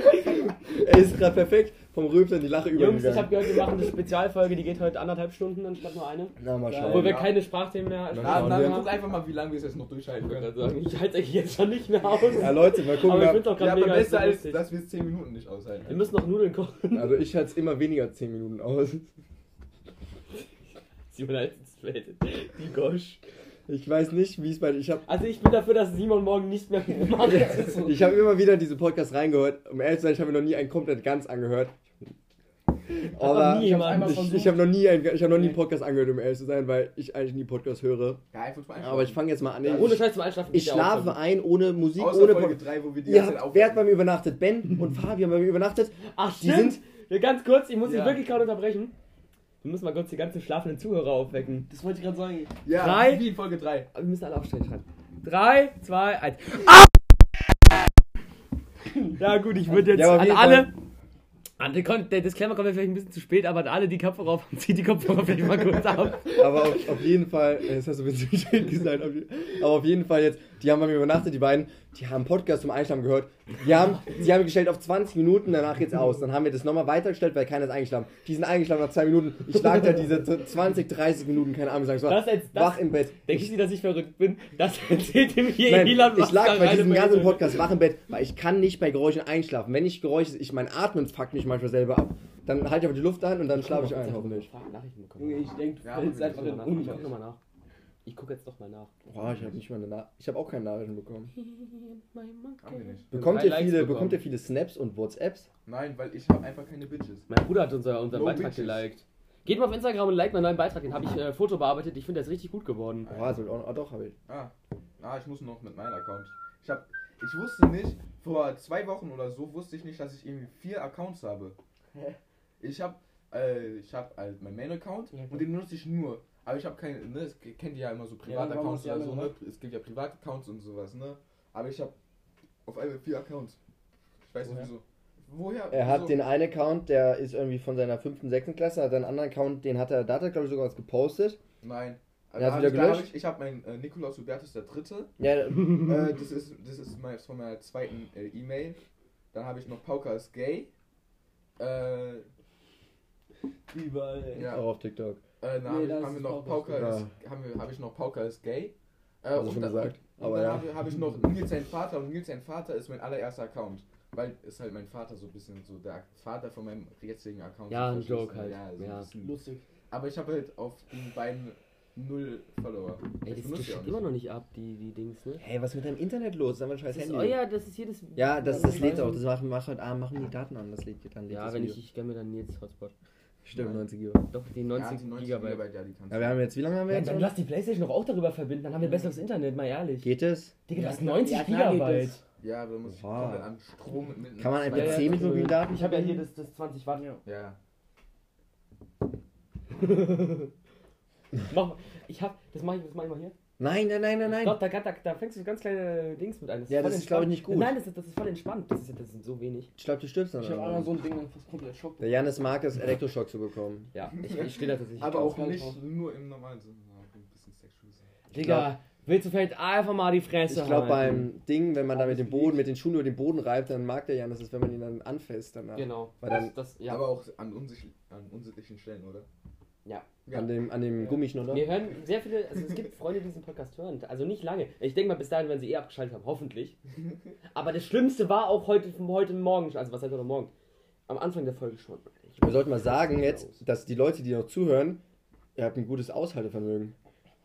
Er ist gerade perfekt vom Rülpser in die Lache Jungs, ich habe gehört, wir machen eine Spezialfolge, die geht heute anderthalb Stunden anstatt nur eine. Na, mal Ja, Obwohl wir ja. keine Sprachthemen mehr Na, Na, schauen na, wir. guck einfach mal, wie lange wir es jetzt noch durchhalten können. sagen, ich halte euch jetzt schon nicht mehr aus. Ja, Leute, mal gucken. Aber ich finde auch Ja, gerade aber mega besser als, dass wir es 10 Minuten nicht aushalten. Wir müssen noch Nudeln kochen. also ich halte es immer weniger als 10 Minuten aus. Simon als straight. Die Gosch. Ich weiß nicht, wie es bei... Ich habe Also ich bin dafür, dass Simon morgen nicht mehr so. ich hab immer wieder diese Podcasts reingehört. Um ehrlich zu sein, ich habe mir noch nie einen komplett ganz angehört. Aber noch nie ich habe ich, ich hab noch nie einen, ich hab noch nie einen Podcast angehört, um ehrlich zu sein, weil ich eigentlich nie Podcasts höre. Ja, einfach zum Aber ich fange jetzt mal an. Ja, Ohne Ich, Scheiß zum Einschlafen. ich ja schlafe ein ohne Musik, Außer ohne Folge Podcast. 3, wo wir die ganze Zeit wer hat bei mir übernachtet? Ben und Fabian bei mir übernachtet. Ach, Die stimmt. sind- Ja, ganz kurz, ich muss dich Ja. wirklich gerade unterbrechen. Wir müssen mal kurz die ganzen schlafenden Zuhörer aufwecken. Das wollte ich gerade sagen. Ja, Drei. wie in Folge 3. Aber wir müssen alle aufstehen, schreiben. 3, 2, 1. Ah! Ja gut, ich würde jetzt Ja, an alle... An der, Kon- der Disclaimer kommt ja vielleicht ein bisschen zu spät, aber an alle, die Kopfhörer auf haben, zieht die Kopfhörer vielleicht mal kurz ab. Aber auf, auf jeden Fall, äh, das hast du ein bisschen schön gesagt, aber auf jeden Fall jetzt, die haben bei mir übernachtet, die beiden, die haben einen Podcast zum Einschlafen gehört. Die haben, die haben gestellt auf 20 Minuten, danach geht's aus. Dann haben wir das nochmal weitergestellt, weil keiner ist eingeschlafen. Die sind eingeschlafen nach zwei Minuten. Ich lag da diese 20, 30 Minuten, keine Ahnung, sagen, ich war Das als- das- wach im Bett. Denken Sie, dass ich verrückt bin? Das erzählt ihm hier Nein, Elon ich Musk lag bei diesem ganzen. Podcast wach im Bett, weil ich kann nicht bei Geräuschen einschlafen. Wenn ich Geräusche, ich mein Atmen fuckt mich manchmal selber ab. Dann halte ich aber die Luft ein und dann schlafe ich ein, hoffentlich. Nachrichten bekommen. Junge, ich denke, du Ja, fällst einfach Ich in nach. Ich gucke jetzt doch mal nach. Boah, ich habe nicht mal eine Na ich habe auch keine Nachrichten bekommen. Bekommt ihr viele, bekommen. bekommt ihr viele Snaps und WhatsApps? Nein, weil ich habe einfach keine Bitches. Mein Bruder hat unser, unseren No Beitrag bitches. geliked. Geht mal auf Instagram und liked meinen neuen Beitrag. Den habe ich äh, Foto bearbeitet. Ich finde, der ist richtig gut geworden. Boah, soll auch, ah, doch, habe ich. Ah, ah, ich muss noch mit meinem Account. Ich hab, ich wusste nicht, vor zwei Wochen oder so wusste ich nicht, dass ich irgendwie vier Accounts habe. Hä? Ich hab, äh, ich hab halt meinen Main-Account Ja, und den nutze ich nur. Aber ich habe keine, ne, es kennt ihr ja immer so Ja, Privataccounts du oder so, ne? Es gibt ja Privataccounts und sowas, ne? Aber ich habe auf einmal vier Accounts. Ich weiß nicht Woher? wieso. Woher? Er hat wieso? den einen Account, der ist irgendwie von seiner 5., 6. Klasse, hat einen anderen Account, den hat er, da hat er glaube ich sogar was gepostet. Nein. Er hat wieder ich, da hab gelöscht? ich ich habe meinen äh, Nikolaus Hubertus der Dritte. Ja, äh, das ist, das ist mein, von meiner zweiten äh, E-Mail. Dann habe ich noch Pauka ist gay. Äh, Überall, ja. auch auf TikTok. Äh, dann Nee, das haben wir ist noch ist ist, haben wir, habe ich noch Pauka ist gay. Äh, Hast du schon dann- gesagt, Und aber dann ja. habe hab ich noch Nils sein Vater und Nils sein Vater ist mein allererster Account. Weil ist halt mein Vater so ein bisschen so der Vater von meinem jetzigen Account. Ja, ein Joke halt. Ja, so Ja. Lustig. Aber ich habe halt auf den beiden null Follower. Ey, das die geht auch immer nicht. noch nicht ab, die, die Dings, ne? Hey, was ist mit deinem Internet los? Das ist einfach ein scheiß Das ist Handy. euer, das ist hier das. Ja, das, das ich lädt weiß auch. Das machen, mach heute Abend machen die Daten an. Das lädt dann Ja, das wenn ich, ich gönne mir dann jetzt Hotspot. Stimmt, 90 GB. Doch, die Ja, 90, die 90 Gigabyte. Gigabyte, ja, die kannst Ja, wir haben jetzt, wie lange haben wir Ja, jetzt? dann lass die Playstation doch auch darüber verbinden, dann haben wir besseres Internet, mal ehrlich. Geht es? Digga, Ja, du hast klar- 90 ja, klar geht Gigabyte. das. Ja, aber da muss ich Oha. komplett an Strom mit. Kann man einfach Ja, ja, 10 mit mobilen Daten? Ich habe ja hier das, das 20 Watt. Ja. Mach mal. Ich hab, das mach ich, das mach ich mal hier. Nein, nein, nein, nein, nein. Doch, da, da, da fängst du so ganz kleine Dings mit ein. Ja, voll das ist, glaub ich, nicht gut. Nein, das ist, das ist voll entspannt. Das, ist, das sind so wenig. Ich glaube, du stirbst dann. Ich habe einmal so ein Ding dann fast komplett Schock. Der Janis mag es, Elektroschock zu bekommen. Ja, ich, ich stehe da tatsächlich. Aber auch nicht drauf. nur im normalen Sinne, ein bisschen sexuell sein. Digga, willst du vielleicht einfach mal die Fresse Ich glaube, beim Ding, wenn man da mit dem Boden, mit den Schuhen über den Boden reibt, dann mag der Janis es, wenn man ihn dann anfasst danach. Genau. Weil dann- das, das, ja. Aber auch an unsittlichen Stellen, oder? Ja. Ja. An dem, an dem Ja. Gummischnuller. Wir hören sehr viele, also es gibt Freunde, die diesen Podcast hören. Also nicht lange. Ich denke mal, bis dahin werden sie eh abgeschaltet haben, hoffentlich. Aber das Schlimmste war auch heute, heute Morgen, also was heißt heute Morgen? Am Anfang der Folge schon. Ich Wir sollten mal sagen jetzt, dass die Leute, die noch zuhören, ihr habt ein gutes Aushaltevermögen.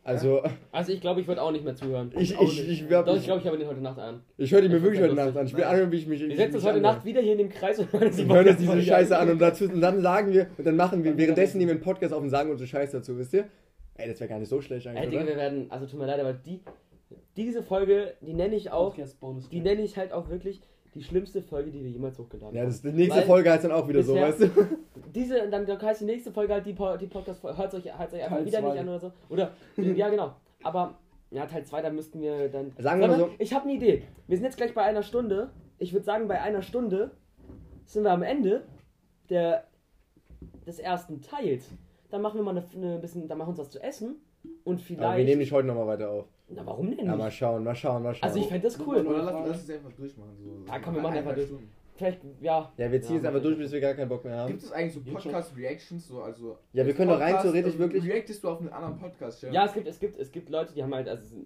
Also, Also ich glaube, ich würde auch nicht mehr zuhören. ich, Auch ich, nicht. ich, Doch, ich ich, glaube, ich habe den heute Nacht an. ich höre die mir ich wirklich heute Nacht an. Ich will lustig. an, wie ich mich. Wir setzen uns heute Nacht wieder hier in dem Kreis und hören uns Wir hören uns diese Scheiße an und, dazu, und dann sagen wir, und dann machen wir, Dann währenddessen nehmen wir einen Podcast auf und sagen unsere Scheiße dazu, wisst ihr? Ey, das wäre gar nicht so schlecht Ey, eigentlich, Digga, oder? wir werden, also tut mir leid, aber die, diese Folge, die nenne ich auch, Bonus. die nenne ich halt auch wirklich die schlimmste Folge, die wir jemals hochgeladen Ja, haben. das die nächste Weil Folge heißt dann auch wieder so, bisher- weißt du? Diese, dann heißt die nächste Folge halt die, die Podcast-Folge, hört euch, hört euch einfach Teil wieder zwei. nicht an oder so. Oder, ja genau. Aber, ja, Teil 2, da müssten wir dann... Sagen wir mal so- Ich habe eine Idee. Wir sind jetzt gleich bei einer Stunde. Ich würde sagen, bei einer Stunde sind wir am Ende der, des ersten Teils. Dann machen wir mal eine, eine bisschen, dann machen wir uns was zu essen. Und vielleicht... Aber wir nehmen dich heute nochmal weiter auf. Na, warum denn Ja, mal nicht? schauen, mal schauen, mal schauen. Also ich fände das cool. Oder lass, lass es einfach durchmachen. So. Ah, komm, wir machen einfach durch. Stunden. Vielleicht, ja. ja, wir ziehen Ja, es einfach durch, bis wir gar keinen Bock mehr haben. Gibt es eigentlich so. Podcast-Reactions? So, also Ja, wir können doch rein theoretisch äh, wirklich- Reactest du auf einen anderen Podcast? Ja, es gibt, es gibt, es gibt Leute, die haben halt, also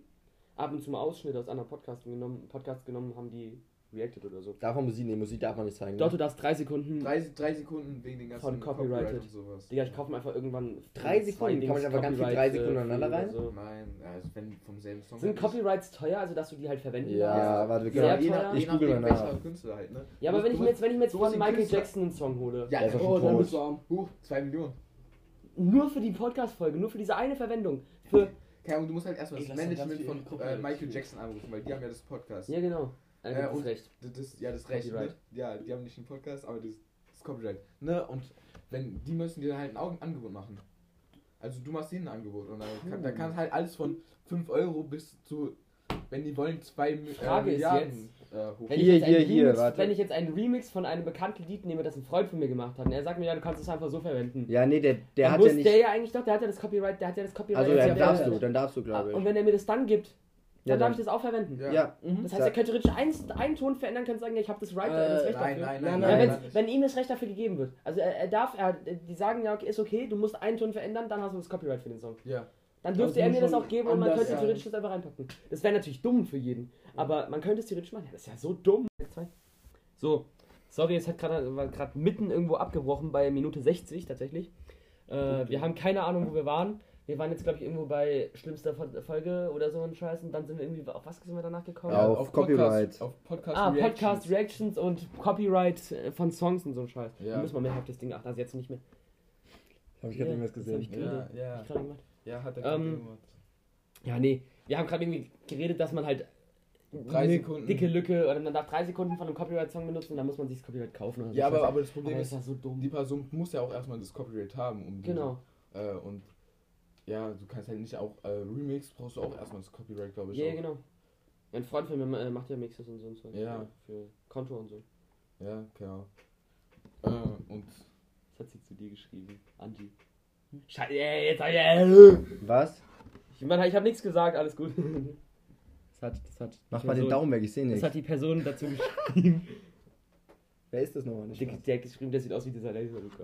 ab und zu mal Ausschnitte aus anderen Podcasts genommen, Podcasts genommen, haben die reacted oder so. Darf man Musik nehmen? Musik darf man nicht zeigen. Doch, ne? du darfst drei Sekunden. Drei, drei Sekunden wegen den ganzen Von Copyrighted. Copyright und sowas. Digga, ich kaufe mir einfach irgendwann. Drei Sekunden? Kann man einfach ganz viel drei Sekunden aneinander rein? So. Nein, also wenn vom selben Song. Sind halt. Copyrights teuer, also dass du die halt verwenden Ja, darfst? warte, wir können. je nach, Ich je google nachdem, mal nach. welcher Künstler halt, ne? Ja, aber wenn ich mir jetzt, wenn ich mir jetzt von Michael Künstler- Jackson einen Song hole, Ja, Der ist auch oh, schon dann bist du arm. Huch, zwei Millionen. nur für die Podcast-Folge, nur für diese eine Verwendung. Für. Keine Ahnung, du musst halt erstmal das Management von äh, Michael. Jackson anrufen, weil die haben ja das Podcast. Ja, genau. Äh, und- Recht. Das, das, ja, das Recht, ne? Copyright. Ja, die haben nicht den Podcast, aber das, das Copyright. Ne? Und wenn, die müssen dir halt ein Augen- Angebot machen. Also du machst denen ein Angebot und dann kann, da Hm. kann halt alles von 5 Euro bis zu wenn die wollen, zwei äh, Frage ist Milliarden jetzt, äh, hoch. Wenn, Hier, ich jetzt hier, einen hier, Remix, warte. wenn ich jetzt einen Remix von einem bekannten Lied nehme, das ein Freund von mir gemacht hat, und er sagt mir, ja, du kannst es einfach so verwenden. Ja, nee, der, der dann hat muss ja nicht. der ja eigentlich doch, der hat ja das Copyright, der hat ja das Copyright. also, dann ja darfst du, dann darfst du, glaube Und ich. wenn er mir das dann gibt, dann Ja, darf ich das auch verwenden. Ja. Ja, Mhm. Das heißt, er könnte theoretisch einen, einen Ton verändern, könnte sagen, ja, ich habe das, right, Äh, das Recht Nein, dafür. nein, Nein, nein, Ja, nein, wenn, nein. wenn ihm das Recht dafür gegeben wird. Also er, er darf, er, die sagen ja, okay, ist okay, du musst einen Ton verändern, dann hast du das Copyright für den Song. Ja. Dann dürfte er mir das auch geben und man könnte theoretisch das einfach reinpacken. Das wäre natürlich dumm für jeden. Aber man könnte es theoretisch machen. Ja, das ist ja so dumm. So, sorry, es hat gerade war gerade mitten irgendwo abgebrochen bei Minute 60 tatsächlich. Äh, wir haben keine Ahnung, wo wir waren. Wir waren jetzt, glaube ich, irgendwo bei schlimmster Fol- Folge oder so ein Scheiß und dann sind wir irgendwie, auf was sind wir danach gekommen? Ja, auf Copyright. Podcast, auf Podcast Ah, Reactions. Podcast Reactions und Copyright äh, von Songs und so ein Scheiß. Ja. Da müssen wir mehr auf das Ding achten, also jetzt nicht mehr. Hab ich gerade Ja, irgendwas ich gesehen. geredet. Ja, ja. Hab ich gerade gemacht. Ja, hat er Ähm, gerade gemacht. Ja, nee. Wir haben gerade irgendwie geredet, dass man halt Drei eine Sekunden. dicke Lücke oder man darf drei Sekunden von einem Copyright-Song benutzen und dann muss man sich das Copyright kaufen. Oder so. Ja, aber, aber das Problem aber ist, ist ja so dumm. die Person muss ja auch erstmal das Copyright haben. Um die- Genau. Äh, und ja, du kannst halt nicht auch äh, Remix, brauchst du auch erstmal das Copyright, glaube ich. Ja, auch. genau. Ein Freund von mir äh, macht ja Mixes und so und so. Ja. Für Konto und so. Ja, genau. Äh, und Das hat sie zu dir geschrieben. Angie. Scheiße, ey, jetzt hab ich. Äh, Was? ich meine, ich habe nichts gesagt, alles gut. Das hat, das hat. Mach die mal den Person- Daumen weg, ich sehe Das nicht. hat die Person dazu geschrieben. Wer ist das nochmal? Nicht Der, der hat geschrieben, der sieht aus wie dieser Laser Luca.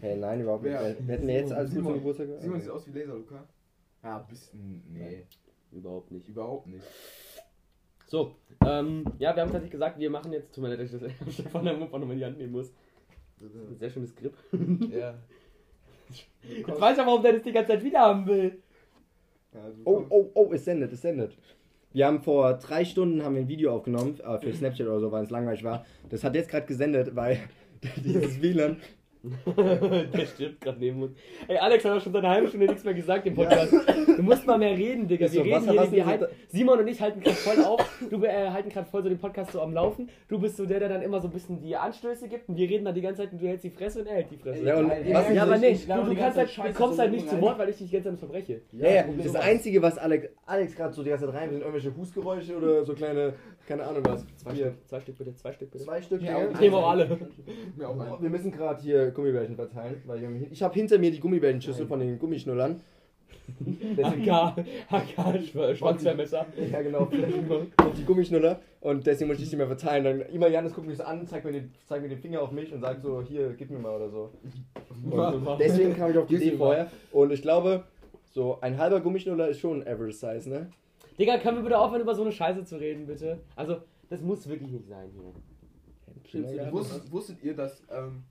Hey, nein, überhaupt nicht. Wer? Wir hätten mir jetzt alles gut Simon. zum Geburtstag Simon sieht aus wie Laser, Luca. Ja, ein bisschen. Nee, Überhaupt nicht. überhaupt nicht. So, ähm, ja, wir haben tatsächlich gesagt, wir machen jetzt, tut mir leid, dass ich das Stefan der Mupper nochmal in die Hand nehmen muss. Ein sehr schönes Grip. ja. Jetzt weiß ich aber, warum der das die ganze Zeit wieder haben will. ja Oh, oh, oh, es sendet, es sendet. Wir haben vor drei Stunden haben wir ein Video aufgenommen, äh, für Snapchat oder so, weil es langweilig war. Das hat jetzt gerade gesendet, weil dieses WLAN. der stirbt gerade neben uns. Ey, Alex hat auch schon seit einer halben Stunde nichts mehr gesagt im Podcast. Du musst mal mehr reden, Digga. Wir so, reden hier, wir halten, Simon und ich halten gerade voll auf. Du äh, halten gerade voll so den Podcast so am Laufen. Du bist so der, der dann immer so ein bisschen die Anstöße gibt. Und wir reden dann die ganze Zeit und du hältst die Fresse und er hält die Fresse. Ja, und Ey, was Ja, aber das? ich du, glaube, du, kannst halt, scheiße kommst so halt nicht zu. Wort, weil ich dich die ganze Zeit unterbreche. Ja, ja, das ist- Einzige, was Alex, Alex gerade so die ganze Zeit rein sind, irgendwelche Hustgeräusche oder so kleine, keine Ahnung was. Zwei Stück, zwei Stück bitte, zwei Stück bitte. zwei Stück. Ja. Ich nehme auch alle. Wir müssen gerade hier Gummibärchen verteilen, weil wir, ich habe hinter mir die Gummibärchenschüssel von den Gummischnullern. HK, Schw- Schwanzwehrmesser. ja genau, und die Gummischnuller und deswegen muss ich die mehr verteilen. Dann immer Janis guckt mich so an, zeigt mir, den, zeigt mir den Finger auf mich und sagt so, hier, gib mir mal oder so. Und deswegen kam ich auf die Idee vorher und ich glaube, so ein halber Gummischnuller ist schon Average Size, ne? Digga, können wir bitte aufhören, über so eine Scheiße zu reden, bitte? Also, das muss wirklich nicht sein hier. Wusstet, wusstet ihr, dass ähm,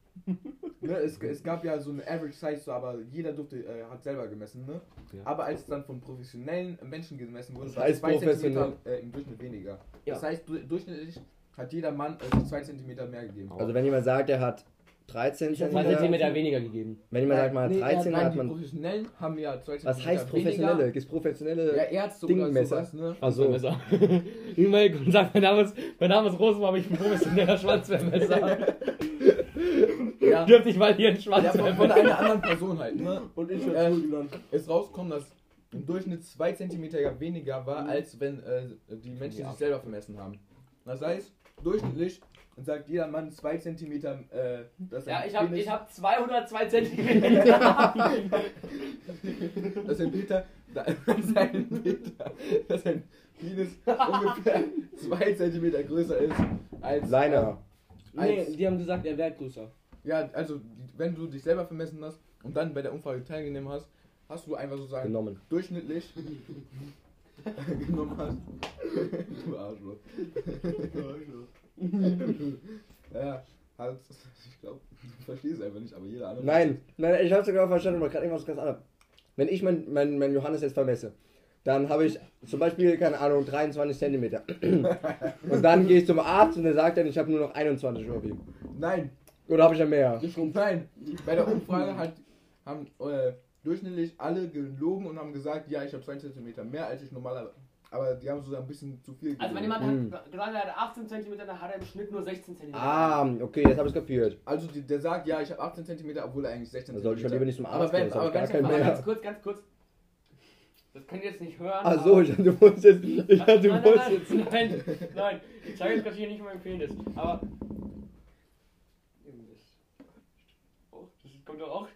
ne, es, es gab ja so eine Average Size, so, aber jeder durfte, äh, hat selber gemessen, ne? Ja. Aber als es dann von professionellen Menschen gemessen wurde, Das war heißt zwei professionell. Zentimeter äh, im Durchschnitt weniger. Ja. Das heißt, du, durchschnittlich hat jeder Mann äh, zwei Zentimeter mehr gegeben. Also wenn jemand sagt, er hat 13 Ich habe Zentimeter, 2 Zentimeter weniger gegeben. wenn jemand sagt, man hat Nee, 13, nein, hat die man... Professionellen haben ja zwei Zentimeter Was heißt professionelle? Gibt es professionelle... Ja, Ärzte Dingmesser? sowas, ne? Ach so. Schwanzwehrmesser. E-Mail und sagt, mein Name ist, mein Name ist Rosenbaum, ich bin professioneller Schwanzwehrmesser. Ja. Dürfte ich mal hier einen Ja, von, einer anderen Person halt, ne? Und ich Äh, ist rausgekommen, dass im Durchschnitt 2 cm weniger war, als wenn äh, die Menschen Ja. sich selber vermessen haben. Das heißt, durchschnittlich sagt jeder Mann 2 cm, äh, dass Ja, ich habe hab 202 Zentimeter. dass ein Peter, da- dass ein Peter, dass ein Penis ungefähr 2 cm größer ist als Seiner. Nee, als, die haben gesagt, er wäre größer. Ja, also wenn du dich selber vermessen hast und dann bei der Umfrage teilgenommen hast, hast du einfach so sagen, Genommen. durchschnittlich genommen hast. du Arschloch. ja, halt, ich glaube, du verstehst es einfach nicht, aber jeder andere. Nein, nein, ich hab's sogar verstanden, aber gerade irgendwas ganz anderes. Wenn ich mein, mein, mein Johannes jetzt vermesse, dann habe ich zum Beispiel, keine Ahnung, 23 Zentimeter. Und dann gehe ich zum Arzt und er sagt dann, ich habe nur noch 21 Obi. Nein, Oder habe ich ja mehr? nein. Bei der Umfrage hat, haben äh, durchschnittlich alle gelogen und haben gesagt, ja, ich habe 2 cm mehr als ich normalerweise. Aber die haben so ein bisschen zu viel Also wenn gelogen. jemand hat, gesagt, er hat 18 Zentimeter, dann hat er im Schnitt nur 16 Zentimeter. Ah, okay, jetzt habe ich kapiert. Also die, der sagt, ja, ich habe 18 cm, obwohl er eigentlich 16 Da cm sollte ich schon lieber nicht zum Aber Arzt gehen, aber wenn- keinen Aber mehr. ganz kurz, ganz kurz. Das könnt ihr jetzt nicht hören. Ach so, ich du wolltest jetzt. Ich dachte, du nein, wolltest nein, jetzt. nein, nein, nein. Ich zeige jetzt gerade hier nicht meinen Penis. Aber. Doch auch.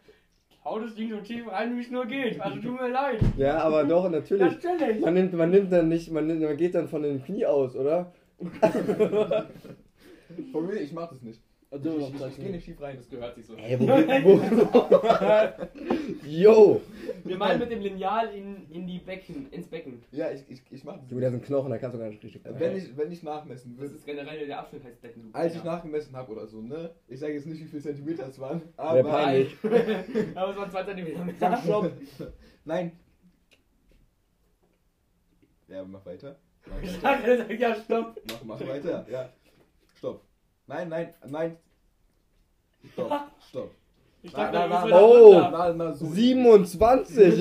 Hau das Ding so tief rein, wie es nur geht. Also tut mir leid. Ja, aber doch, natürlich. Natürlich. Man nimmt, man nimmt dann nicht, man, nimmt, man geht dann von den Knie aus, oder? Von mir, ich mach das nicht. Also, Ich, ich, ich gehe nicht schief rein, das gehört sich so. Ey, wo, wo, Yo! Wir malen mit dem Lineal in, in die Becken, ins Becken. Ja, ich, ich, ich mach das Du, da sind Knochen, da kannst du gar nicht richtig. Wenn ich, wenn ich nachmessen Das würde, ist generell der Abschnitt heißt Becken. als ich nachgemessen habe oder so, ne? Ich sage jetzt nicht, wie viele Zentimeter es waren, aber. peinlich. Aber es waren 2 cm mehr. Sag Stopp! Nein! Ja, mach weiter. Ich dachte, er sagt, ja, stopp. Mach, mach weiter, ja. Stopp. Nein, nein, nein. Stopp, stopp. Ich Na, dachte, na, na, ist Oh. Na, na, so. 27!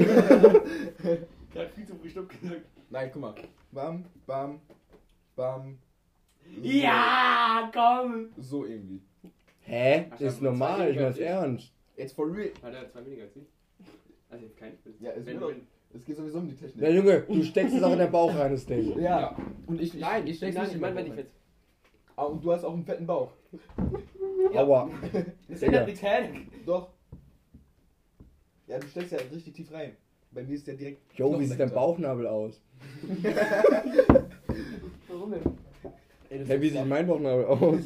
Der hat viel zu früh Stopp gesagt. Nein, guck mal. Bam, bam, bam. So, Ja, komm. So irgendwie. Hä? Ach, Ist normal, ich mein's ernst. Jetzt for real. Hat er zwei weniger als ich? Also jetzt kein Bild. Ja, Wenn- wenn- Es geht sowieso um die Technik. Ja, Junge, du steckst es auch in den Bauch rein, das Ding. Ja. Und ich, ich, Nein, ich steck's nein, nicht ich in meine, wenn ich jetzt. Ah, und du hast auch einen fetten Bauch. Aua. Das Digga. ändert nichts, hä? Doch. Ja, du steckst ja richtig tief rein. Bei mir ist ja direkt. Jo, wie sieht dein. Bauchnabel aus? Warum denn? Ey, das Hä, wie ist sieht mein Bauchnabel aus?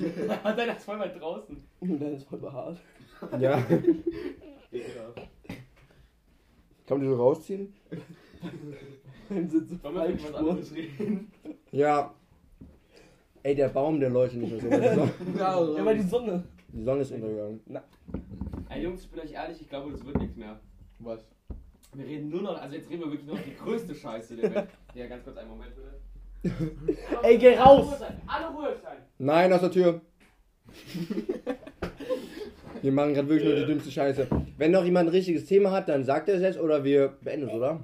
Hat er das voll weit draußen? Dein ist voll behaart. Ja. Kann man die so rausziehen? Dein sind so Wollen wir über was Fallspuren. anderes reden? Ja. Ey, der Baum, der leuchtet nicht mehr so. Die Sonne- Ja, weil die Sonne. Die Sonne ist untergegangen. Ey Jungs, ich bin euch ehrlich, ich glaube, das wird nichts mehr. Was? Wir reden nur noch, also jetzt reden wir wirklich nur noch die größte Scheiße der Welt. Ja, ganz kurz einen Moment bitte. Ey, geh raus! Alle ruhig sein, Alle ruhig sein! Nein, aus der Tür. Wir machen gerade wirklich nur die dümmste Scheiße. Wenn noch jemand ein richtiges Thema hat, dann sagt er es jetzt oder wir beenden es, oder?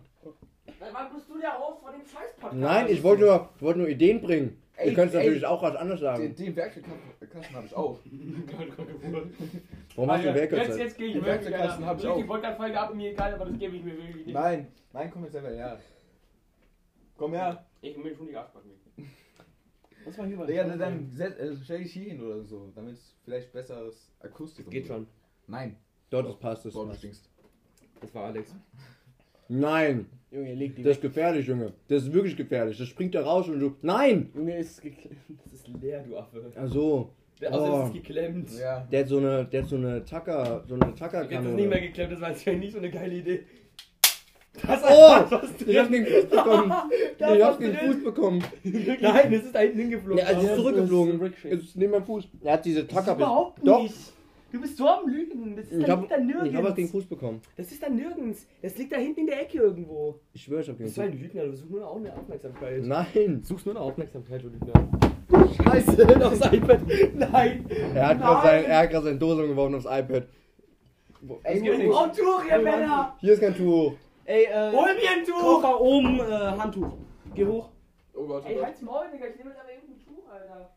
Wann bist du der Host von dem Scheiß-Podcast? Nein, ich wollte nur, ich wollte nur Ideen bringen. Ey, Ihr könnt natürlich auch was anderes Den, sagen. den Werkzeugkasten habe ich auch. Warum hast du Jetzt, Werkzeuge? jetzt gehe ich Den wirklich, Werkzeugkasten hab ich auch. Die Podcast-Folge ab, mir egal, aber das gebe ich mir wirklich nicht. Nein, nein, komm jetzt selber her. Komm her. Ich will schon die Arschbacken. Was war hier bei Digga, dann, äh, stell dich hier hin oder so, damit es vielleicht besseres Akustik Geht schon. Nein. Dort ist passt es. Du stinkst. Das war Alex. Nein, Junge, leg die das ist weg. gefährlich, Junge. Das ist wirklich gefährlich. Das springt da raus und du. Nein! Junge, ist geklemmt. Das ist leer, du Affe. Ach so. Der Außer Oh. es ist geklemmt. Ja. Der hat so eine, der hat so eine Tacker, so eine Jetzt ist nicht mehr Tackerkanone. geklemmt, das war jetzt nicht so eine geile Idee. Das Oh! was Ich hab den Fuß bekommen. Ich hab den drin. Fuß bekommen. Nein, es ist da hinten hingeflogen. Ja, also es Ja, ist das zurückgeflogen. ist. Es ist neben meinem Fuß. Er hat diese Tacker. Überhaupt Doch. Du bist so am Lügen. Das ist Ich da, hab, liegt da nirgends. ich hab was gegen Fuß bekommen. Das ist da nirgends. Das liegt da hinten in der Ecke irgendwo. Ich schwöre, ich hab Du gegen bist ein Fuß. Lügner, du suchst nur auch eine Aufmerksamkeit. Nein. Du suchst nur eine Aufmerksamkeit, du Lügner. Scheiße, aufs iPad. Nein. Er hat gerade er seine Dose geworfen aufs iPad. Ey, geht nicht. Oh, Tuch, ihr Männer. Hier ist kein Tuch. Ey, äh. Hol mir ein Tuch. Koffer oben, äh, Handtuch. Geh hoch. Oh Gott, oh Ey, halt's Maul, Digga. Ich nehme jetzt aber irgendein Tuch, Alter.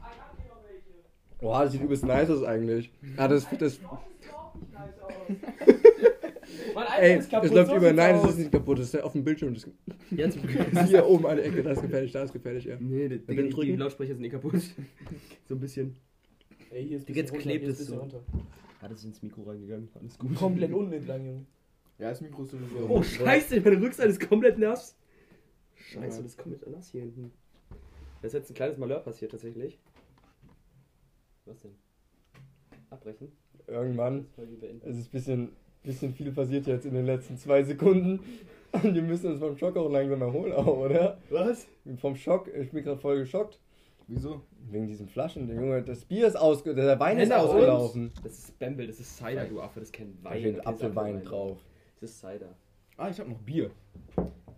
Ah, ich hab hier noch welche. Boah, das sieht übelst nice aus eigentlich. Ah, das, das, Das sieht überhaupt nicht nice aus. Mein iPad ey, ist kaputt. es läuft so über. Nein, es ist nicht kaputt. Das ist auf dem Bildschirm. Das Jetzt ist hier oben an der Ecke. Da ist gefährlich, da ist gefährlich, ja. Nee, die, die, die. Lautsprecher sind eh kaputt. so ein bisschen. Ey, hier ist Jetzt bisschen klebt es so. runter. Ah, das ist ins Mikro reingegangen. Alles gut. Komplett unten entlang, Junge. Ja, das Mikro ist sowieso. Oh, scheiße, meine Rückseite ist komplett nass. Scheiße, Ja. das ist komplett nass hier hinten. Da ist jetzt ein kleines Malheur passiert tatsächlich. Was denn? Abbrechen? Irgendwann. Das. Es ist ein bisschen, bisschen viel passiert jetzt in den letzten zwei Sekunden. Und wir müssen uns vom Schock auch langsam erholen, auch, oder? Was? Vom Schock, ich bin gerade voll geschockt. Wieso? Wegen diesen Flaschen, der Junge, das Bier ist ausge... Der Wein ist ausgelaufen. Das ist Bamble, das ist Cider, du Affe, das ist kein Da Wein. steht das Apfelwein drauf. Das ist Cider. Ah, ich hab noch Bier.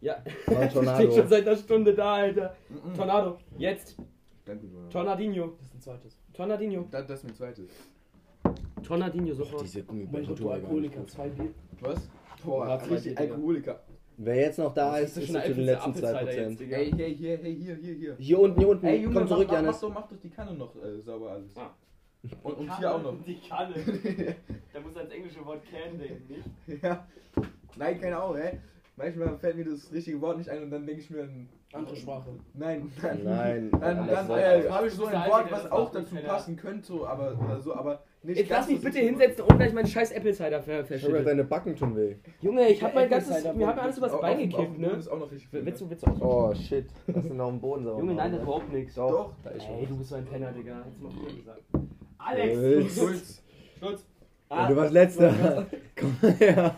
Ja, ich stehe Tornado. schon seit einer Stunde da, Alter. Mhm. Tornado, jetzt. Danke. Tornadinho. Das ist ein zweites. Tornadinho. Das, das ist mein zweites. Tornadinho sofort. Diese Gummibärchen tun du mir gar nicht Alkoholiker, gut. zwei Bier. Was? Boah, Warte, richtig. Alkoholiker. Wer jetzt noch da Das ist, ist zu den letzten Apfelcider 2%. jetzt, Digga. Ey, hey, hier, hey, hier, hier, hier. Hier unten, hier unten. Ey, Junge, Komm zurück, mach, mach, Janis. doch, mach doch die Kanne noch äh, sauber alles. Ah. Und, und hier auch noch. Die Kanne. da muss ans englische Wort can denken, nicht? ja. Nein, keine Ahnung, ey. Manchmal fällt mir das richtige Wort nicht ein und dann denke ich mir, ein- Andere Sprache. nein, dann, Nein. dann, das dann war- äh, habe ich so ein Wort, was das auch dazu passen könnte, aber oder so, aber nicht Jetzt lass mich bitte hinsetzen und gleich meinen scheiß Apple Cider ver Ich hab ja verschüttet. deine Backen tun weh. Junge, ich hab Der mein ganzes, mir mir alles übers Bein gekippt, ne? Ist auch noch richtig viel, Willst du, willst du auch Oh shit. Hast du noch einen Boden sauber? Junge, nein, das gemacht, überhaupt nichts. Doch. Doch. Da ist Ey, du bist so ein Penner, Digga. Hättest du mal früher gesagt. Alex! Schulz. Schulz. Du warst letzter. Komm her.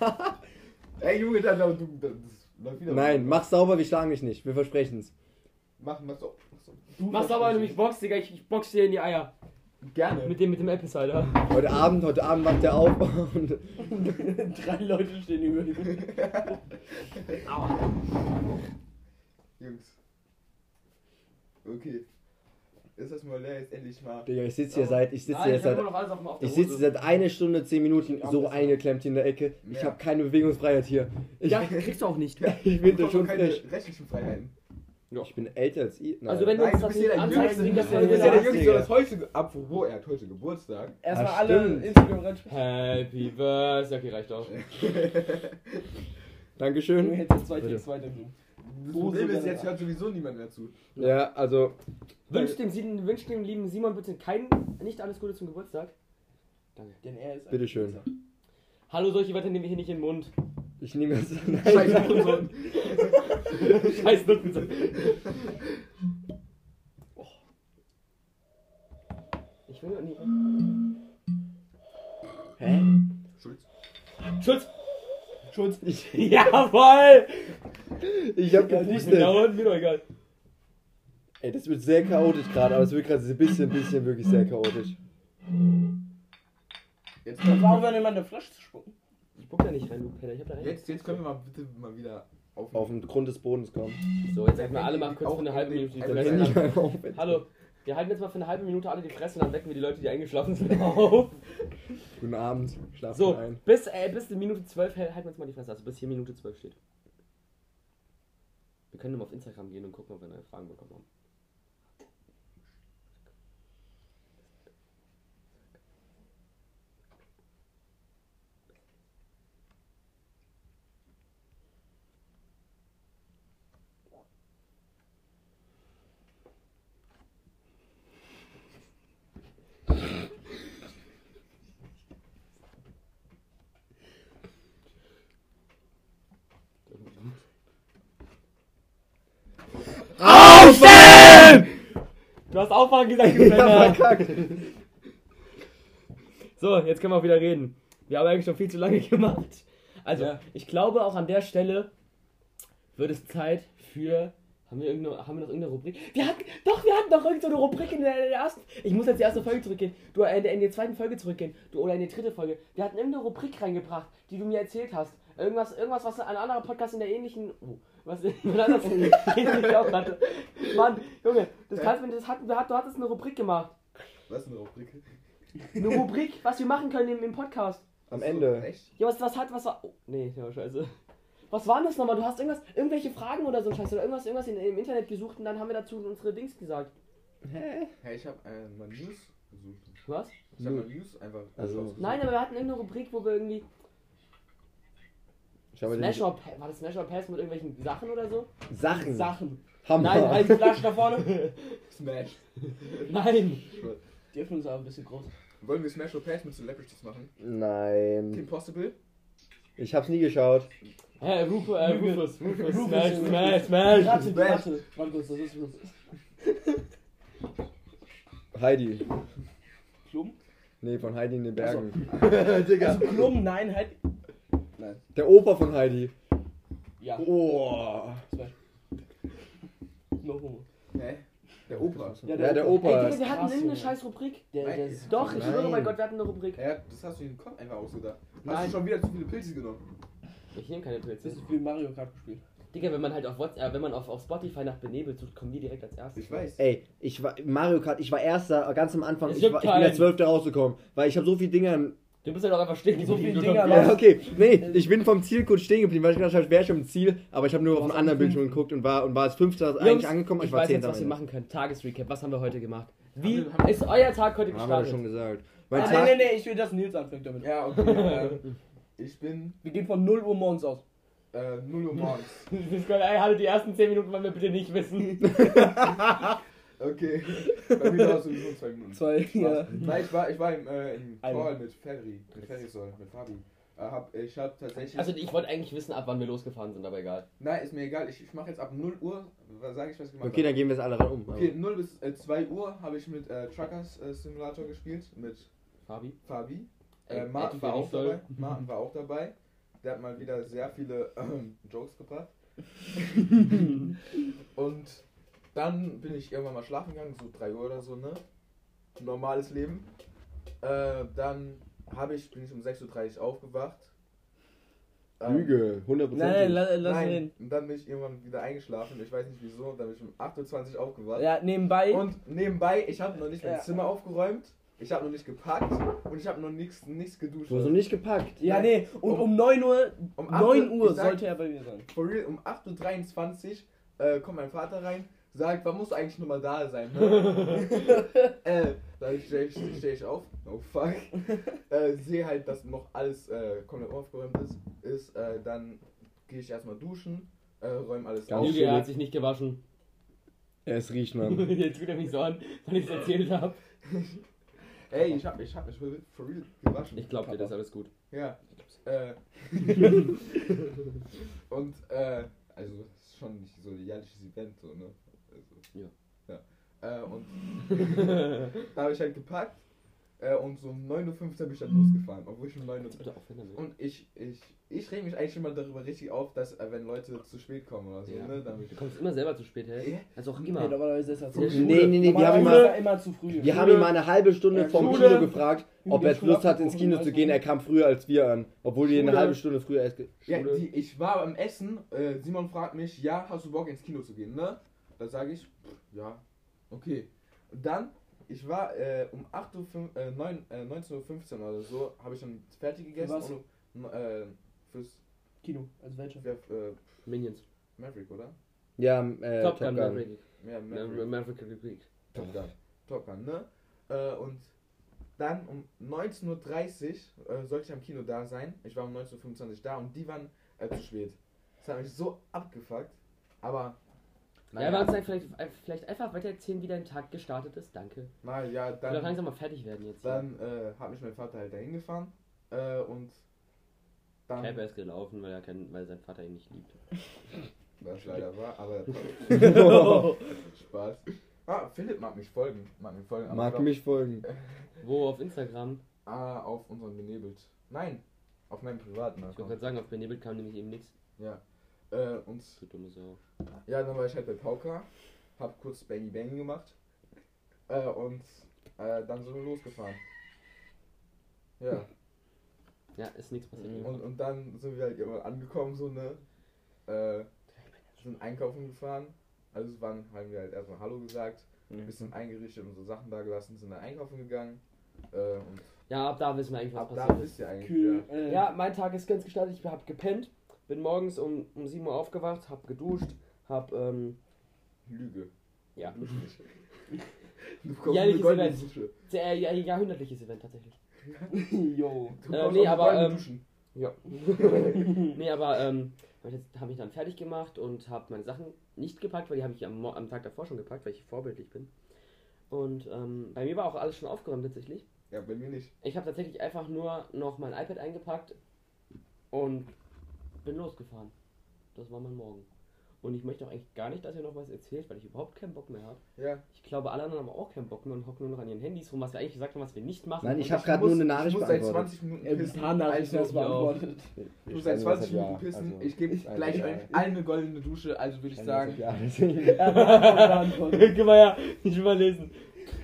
Ey Junge, dann, dann, du, das läuft wieder. Nein, mach sauber, wir schlagen dich nicht. Wir versprechen's. Mach, mach so. Mach so. Du Mach sauber, wenn du mich boxst, Digga. Ich, ich box dir in die Eier. Gerne. Mit dem, mit dem Apple Cider. Heute Abend, heute Abend wacht er auf und Drei Leute stehen über ihm. Aua. Jungs. Okay. Ist das mal leer jetzt endlich mal. Digga, ich sitze hier seit, ich sitze hier seit, ich sitze seit einer Stunde, zehn Minuten so eingeklemmt hier in der Ecke. Ich Ja. habe keine Bewegungsfreiheit hier. Ich, Ja, kriegst du auch nicht. ich bin da Doch schon keine frisch. rechtlichen Freiheiten. Ich bin älter als ihr. Nein. Also wenn du Nein, uns du das ja nicht anzeigst, liegt das Du ja ja wieder der. Jüngste, das heute. Apropos, er hat heute Geburtstag. Erstmal Ah, alle. Instagram. Happy Birthday. Okay, reicht auch. Du Dankeschön. hättest zwei Bitte. Text weitergeben. Das Problem ist, jetzt hört sowieso niemand mehr zu. Ja, also, Wünscht dem, wünscht dem lieben Simon bitte kein, nicht alles Gute zum Geburtstag. Danke. Denn er ist ein Bitteschön. Pizza. Hallo, solche Wörter nehmen wir hier nicht in den Mund. ich nehme jetzt. Scheiße, Nein. Hurensohn. Scheiß Nutten. Oh. Ich will nur nie. Hä? Schulz. Schutz! Schulz. Ich, Jawoll! Ich hab gepustet. dauern, mir doch egal. Ey, das wird sehr chaotisch gerade, aber es wird gerade ein bisschen, bisschen wirklich sehr chaotisch. Jetzt, war auch, wenn jemand eine Flasche zu spucken. Ich guck da nicht rein, du Penner. Ich hab da rein. jetzt, jetzt können wir mal bitte mal wieder auf. Auf den Grund des Bodens kommen. So, jetzt sagen wir alle mal kurz für eine halbe in Minute die Fresse. Hallo, wir halten jetzt mal für eine halbe Minute alle die Fresse und dann wecken wir die Leute, die eingeschlafen sind, auf. Guten Abend. Schlafen So, ein. bis, äh, bis die Minute 12 hält- halten wir uns mal die Fresse. Also bis hier Minute 12 steht. Wir können mal auf Instagram gehen und gucken, ob wir neue Fragen bekommen haben. Aufstehen! Aufwachen gesagt, du verkackt. So, jetzt können wir auch wieder reden. Wir haben eigentlich schon viel zu lange gemacht. Also, Ja. ich glaube auch an der Stelle wird es Zeit für. Haben wir, irgendeine, haben wir noch irgendeine Rubrik? Wir hatten, doch, wir hatten doch irgendeine Rubrik in der, in der ersten. Ich muss jetzt die erste Folge zurückgehen. Du, äh, in, der, in die zweite Folge zurückgehen. Du, oder in die dritte Folge. Wir hatten irgendeine Rubrik reingebracht, die du mir erzählt hast. Irgendwas, irgendwas was ein anderer Podcast in der ähnlichen. Oh, was auch hatte. Mann, Junge, das kannst du mir. Das hatten, du, hattest eine Rubrik gemacht. Was ist eine Rubrik? Eine Rubrik, was wir machen können im, im Podcast. Am Ende. Echt? Ja, was, was hat, was war. Oh, nee, ja, scheiße. Was war denn das nochmal? Du hast irgendwas, irgendwelche Fragen oder so ein Scheiß oder irgendwas, irgendwas in, im Internet gesucht und dann haben wir dazu unsere Dings gesagt. Hä? Hey, ich hab äh, mal News gesucht. Was? Ich hab mal News einfach. Also-. Nein, aber wir hatten irgendeine Rubrik, wo wir irgendwie. Ich habe Smash or Pass, war das Smash or Pass mit irgendwelchen Sachen oder so? Sachen. Sachen. Hammer. Nein, halt die Flasche da vorne. Smash. Nein. Die Öffnung ist aber ein bisschen groß. Wollen wir Smash or Pass mit Celebrities machen? Nein. Kim Possible? Ich hab's nie geschaut. Hä, Rufus, äh, Rufus, Rufus, Rufus Smash, Smash, Smash. Ratte, die Smash. Ratte. Warte kurz, das ist was. Heidi. Klum? Nee, von Heidi in den Bergen. Also Klum, nein, halt. Nein. Der Opa von Heidi. Ja. Oh. Zwei. No homo. Hä? Der Opa. Ja, der Ey, Opa. Digga, ist- wir hatten irgendeine scheiß Rubrik. Der, der Nein. ist Doch, ich schwöre, mein Gott, wir hatten eine Rubrik. Ja, das hast du den Kopf einfach ausgedacht. Hast Nein. du schon wieder zu viele Pilze genommen? Ich nehme keine Pilze. Das ist wie Mario Kart gespielt. Digga, wenn man halt auf WhatsApp, äh, wenn man auf, auf Spotify nach Benebelt sucht, kommen die direkt als erstes. Ich weiß. Ey, ich war Mario Kart, ich war erster ganz am Anfang. Ich, war, ich bin der keinen. zwölfte rausgekommen, weil ich habe so viele Dinge. Du bist ja doch einfach stehen So geblieben, viele du Dinger. Ja, okay. Nee, ich bin vom Ziel kurz stehen geblieben, weil ich gedacht habe, ich wäre schon im Ziel, aber ich habe nur auf einem warst anderen Bildschirm geguckt und war und war als fünfter eigentlich angekommen, ich, ich war weiß jetzt, was wir machen können. Tagesrecap. Was haben wir heute gemacht? Wie Haben wir- haben ist euer Tag heute Ende. Haben wir gestartet? schon gesagt. Mein Ah, Tag, nee, nee, nee, ich will, dass Nils anfängt damit. Ja, okay. ich bin. Wir gehen von 0 Uhr morgens aus. äh, 0 Uhr morgens. Kann, ey, hatte die ersten 10 Minuten wollen wir bitte nicht wissen. Okay. Bei mir war es sowieso zwei Minuten. Zwei, ja. Nein, ich war, ich war im, äh, im. Call mit Ferry, mit Ferry soll, mit Fabi. Äh, hab, ich hab tatsächlich. Also ich wollte eigentlich wissen, ab wann wir losgefahren sind, aber egal. Nein, ist mir egal. Ich, ich mache jetzt ab 0 Uhr, sage ich, was ich gemacht Okay, habe. dann gehen wir es alle ran um. Okay, 0 bis äh, 2 Uhr habe ich mit äh, Truckers äh, Simulator gespielt, mit Fabi? Fabi. Äh, Martin war auch Soll. dabei. Martin war auch dabei. Der hat mal wieder sehr viele ähm, Jokes gebracht. Und dann bin ich irgendwann mal schlafen gegangen, so 3 Uhr oder so, ne? Normales Leben. Äh, dann habe ich, bin ich um 6.30 Uhr aufgewacht. Ähm, Lüge, 100%. Nein, nein, lass, lass Nein, reden. und dann bin ich irgendwann wieder eingeschlafen. Ich weiß nicht wieso. Dann bin ich um 8.20 Uhr aufgewacht. Ja, nebenbei. Und nebenbei, ich habe noch nicht mein Ja. Zimmer aufgeräumt. Ich habe noch nicht gepackt und ich habe noch nichts nichts geduscht. Du hast noch nicht gepackt. ja, nee, und um 9 Uhr, Um 8 9 Uhr, Uhr sag- sollte er bei mir sein. For real, um 8.23 Uhr äh, kommt mein Vater rein, sagt, wann musst du eigentlich nochmal da sein? Ne? äh, dann stehe ich, steh ich auf, oh fuck, äh, sehe halt, dass noch alles äh, komplett aufgeräumt ist, ist äh, dann gehe ich erstmal duschen, äh, räume alles Ganz auf. Er hat sich nicht gewaschen. Es riecht, Mann. Jetzt tut er mich so an, weil ich es erzählt habe. Ey, ich hab, ich hab mich for real gewaschen. Ich glaub dir, das ist alles gut. Ja. Äh, und, äh, also, das ist schon nicht so ein jährliches Event, so, ne? Also, Ja. ja. Äh, und da habe ich halt gepackt äh, und so um 9.15 Uhr bin ich dann losgefahren, obwohl ich um 9 Uhr. Und ich, ich, ich reg mich eigentlich immer darüber richtig auf, dass, äh, wenn Leute zu spät kommen oder so, Ja. ne? Damit Du kommst immer selber zu spät, hey? Also auch Nee, immer. normalerweise ist er zu Nee, nee, nee, wir haben ihn Normalerweise mal- ist er immer zu früh. Wir haben ihn mal eine halbe Stunde Ja, vom Schule. Kino gefragt, ob er jetzt Lust hat, ins Kino zu gehen. Er kam früher als wir an, obwohl wir eine halbe Stunde früher erst. Ja, die, ich war beim Essen, äh, Simon fragt mich, ja, hast du Bock ins Kino zu gehen, ne? Da sage ich, ja, okay. Und dann, ich war äh, um 8 Uhr, äh, 9, äh, 19.15 Uhr oder so, habe ich dann fertig gegessen. was? Und, äh, fürs Kino, also welcher? für, äh, Minions. Maverick, oder? Ja, äh, Top Gun, Maverick. Ja, Maverick. Maverick Republic. Top Gun. Top Gun, ne? Äh, und dann um 19.30 Uhr äh, sollte ich am Kino da sein. Ich war um 19.25 Uhr da und die waren äh, zu spät. Das hat mich so abgefuckt. Aber. Ja, wir uns vielleicht, vielleicht einfach weiter erzählen, wie dein Tag gestartet ist. Danke. Na ja, dann, langsam mal fertig werden jetzt. dann äh, hat mich mein Vater halt dahin gefahren. Äh, und dann. Cap, ist gelaufen, weil, er kein, weil sein Vater ihn nicht liebt. Was leider war, aber. Spaß. Ah, Philipp mag mich folgen. Mag mich folgen. Mag glaub- mich folgen. Wo auf Instagram? Ah, auf unserem Benebelt. Nein, auf meinem privaten Ich wollte gerade sagen, auf Benebelt kam nämlich eben nichts. Ja. Äh, und Du dumme Sau. Ja, dann war ich halt bei Pauka, hab kurz Bangy Bangy gemacht äh, und äh, dann sind wir losgefahren. Ja, Ja, ist nichts passiert. und, und dann sind wir halt irgendwann angekommen, so ne, äh, sind einkaufen gefahren, also waren, haben wir halt erstmal Hallo gesagt, ein bisschen eingerichtet und so Sachen da gelassen, sind dann einkaufen gegangen äh, und Ja, ab da wissen wir eigentlich, was ab da passiert ist. wisst ihr eigentlich, Kühl. ja. Äh, Ja, mein Tag ist ganz gestartet. Ich hab gepennt, bin morgens um, um 7 Uhr aufgewacht, hab geduscht, hab, ähm, Lüge. ja, Jährliches Event. Dusche. sehr ja, jahrhundertliches Event tatsächlich. Jo. Du Äh, nee, aber, ähm, Duschen. Ja. nee, aber ähm, hab ich jetzt- hab ich dann fertig gemacht und habe meine Sachen nicht gepackt, weil die habe ich am, am Tag davor schon gepackt, weil ich vorbildlich bin. Und ähm, bei mir war auch alles schon aufgeräumt tatsächlich. Ja, bei mir nicht. Ich habe tatsächlich einfach nur noch mein iPad eingepackt und bin losgefahren. Das war mein Morgen. Und ich möchte auch eigentlich gar nicht, dass ihr noch was erzählt, weil ich überhaupt keinen Bock mehr habe. Ja. Ich glaube, alle anderen haben auch keinen Bock mehr und hocken nur noch an ihren Handys rum, was wir eigentlich gesagt haben, was wir nicht machen. Nein, ich Und hab grad muss- nur eine Nachricht Ich muss seit beantwortet. 20 Minuten Ein pissen. paar Nachrichten also, hast du beantwortet. Du seit 20 Minuten pissen. ich gebe Also, gleich ja. euch eine goldene Dusche, also würde ich sagen. Ja, beantwortet. Guck mal her, ich will mal lesen.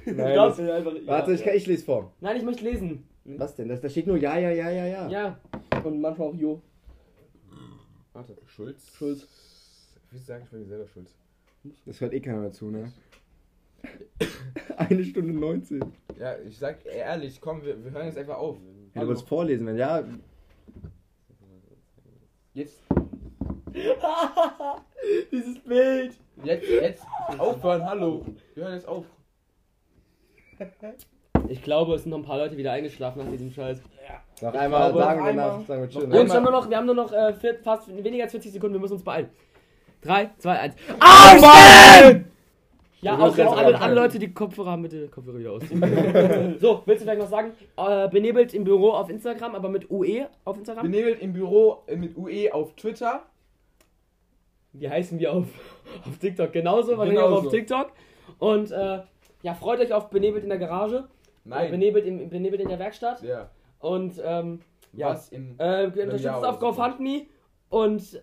Nein, Das- das, einfach, warte, ich, kann, ich lese vor. Nein, ich möchte lesen. Was denn? Das, da steht nur ja, ja, ja, ja, ja. Ja. Und manchmal auch Jo. Warte. Schulz? Schulz. Wie sage ich bei mir selber Schulz? Das hört eh keiner dazu, ne? Eine Stunde 19. Ja, ich sag ehrlich, komm, wir, wir hören jetzt einfach auf. Ja, du wolltest vorlesen, wenn ja. Jetzt, Dieses Bild. jetzt, jetzt aufhören, hallo. Wir hören jetzt auf. Ich glaube, es sind noch ein paar Leute wieder eingeschlafen nach diesem Scheiß. Noch einmal glaube, sagen, einmal- danach sagen wir tschüss. Jungs, wir haben nur noch, wir haben nur noch äh, vier, fast weniger als 40 Sekunden, wir müssen uns beeilen. 3, 2, 1. Aufstehen! Ja, Du auch alle, auch alle fallen. Leute, die Kopfhörer haben, bitte Kopfhörer wieder ausziehen. so, willst du vielleicht noch sagen? Äh, benebelt im Büro auf Instagram, aber mit UE auf Instagram? Benebelt im Büro äh, mit UE auf Twitter. Wie heißen wir auf, auf TikTok? Genauso, auch Genauso. auf TikTok. Und äh, ja, freut euch auf Benebelt in der Garage. Nein. Benebelt, im, Benebelt in der Werkstatt. Ja. Und ähm, ja, Was in. äh, unterstützt Jahr auf. GoFundMe. Und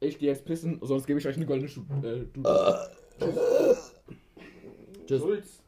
Ich gehe jetzt pissen, sonst gebe ich euch eine goldene Schuh. Äh, du. Tschüss. Schulz.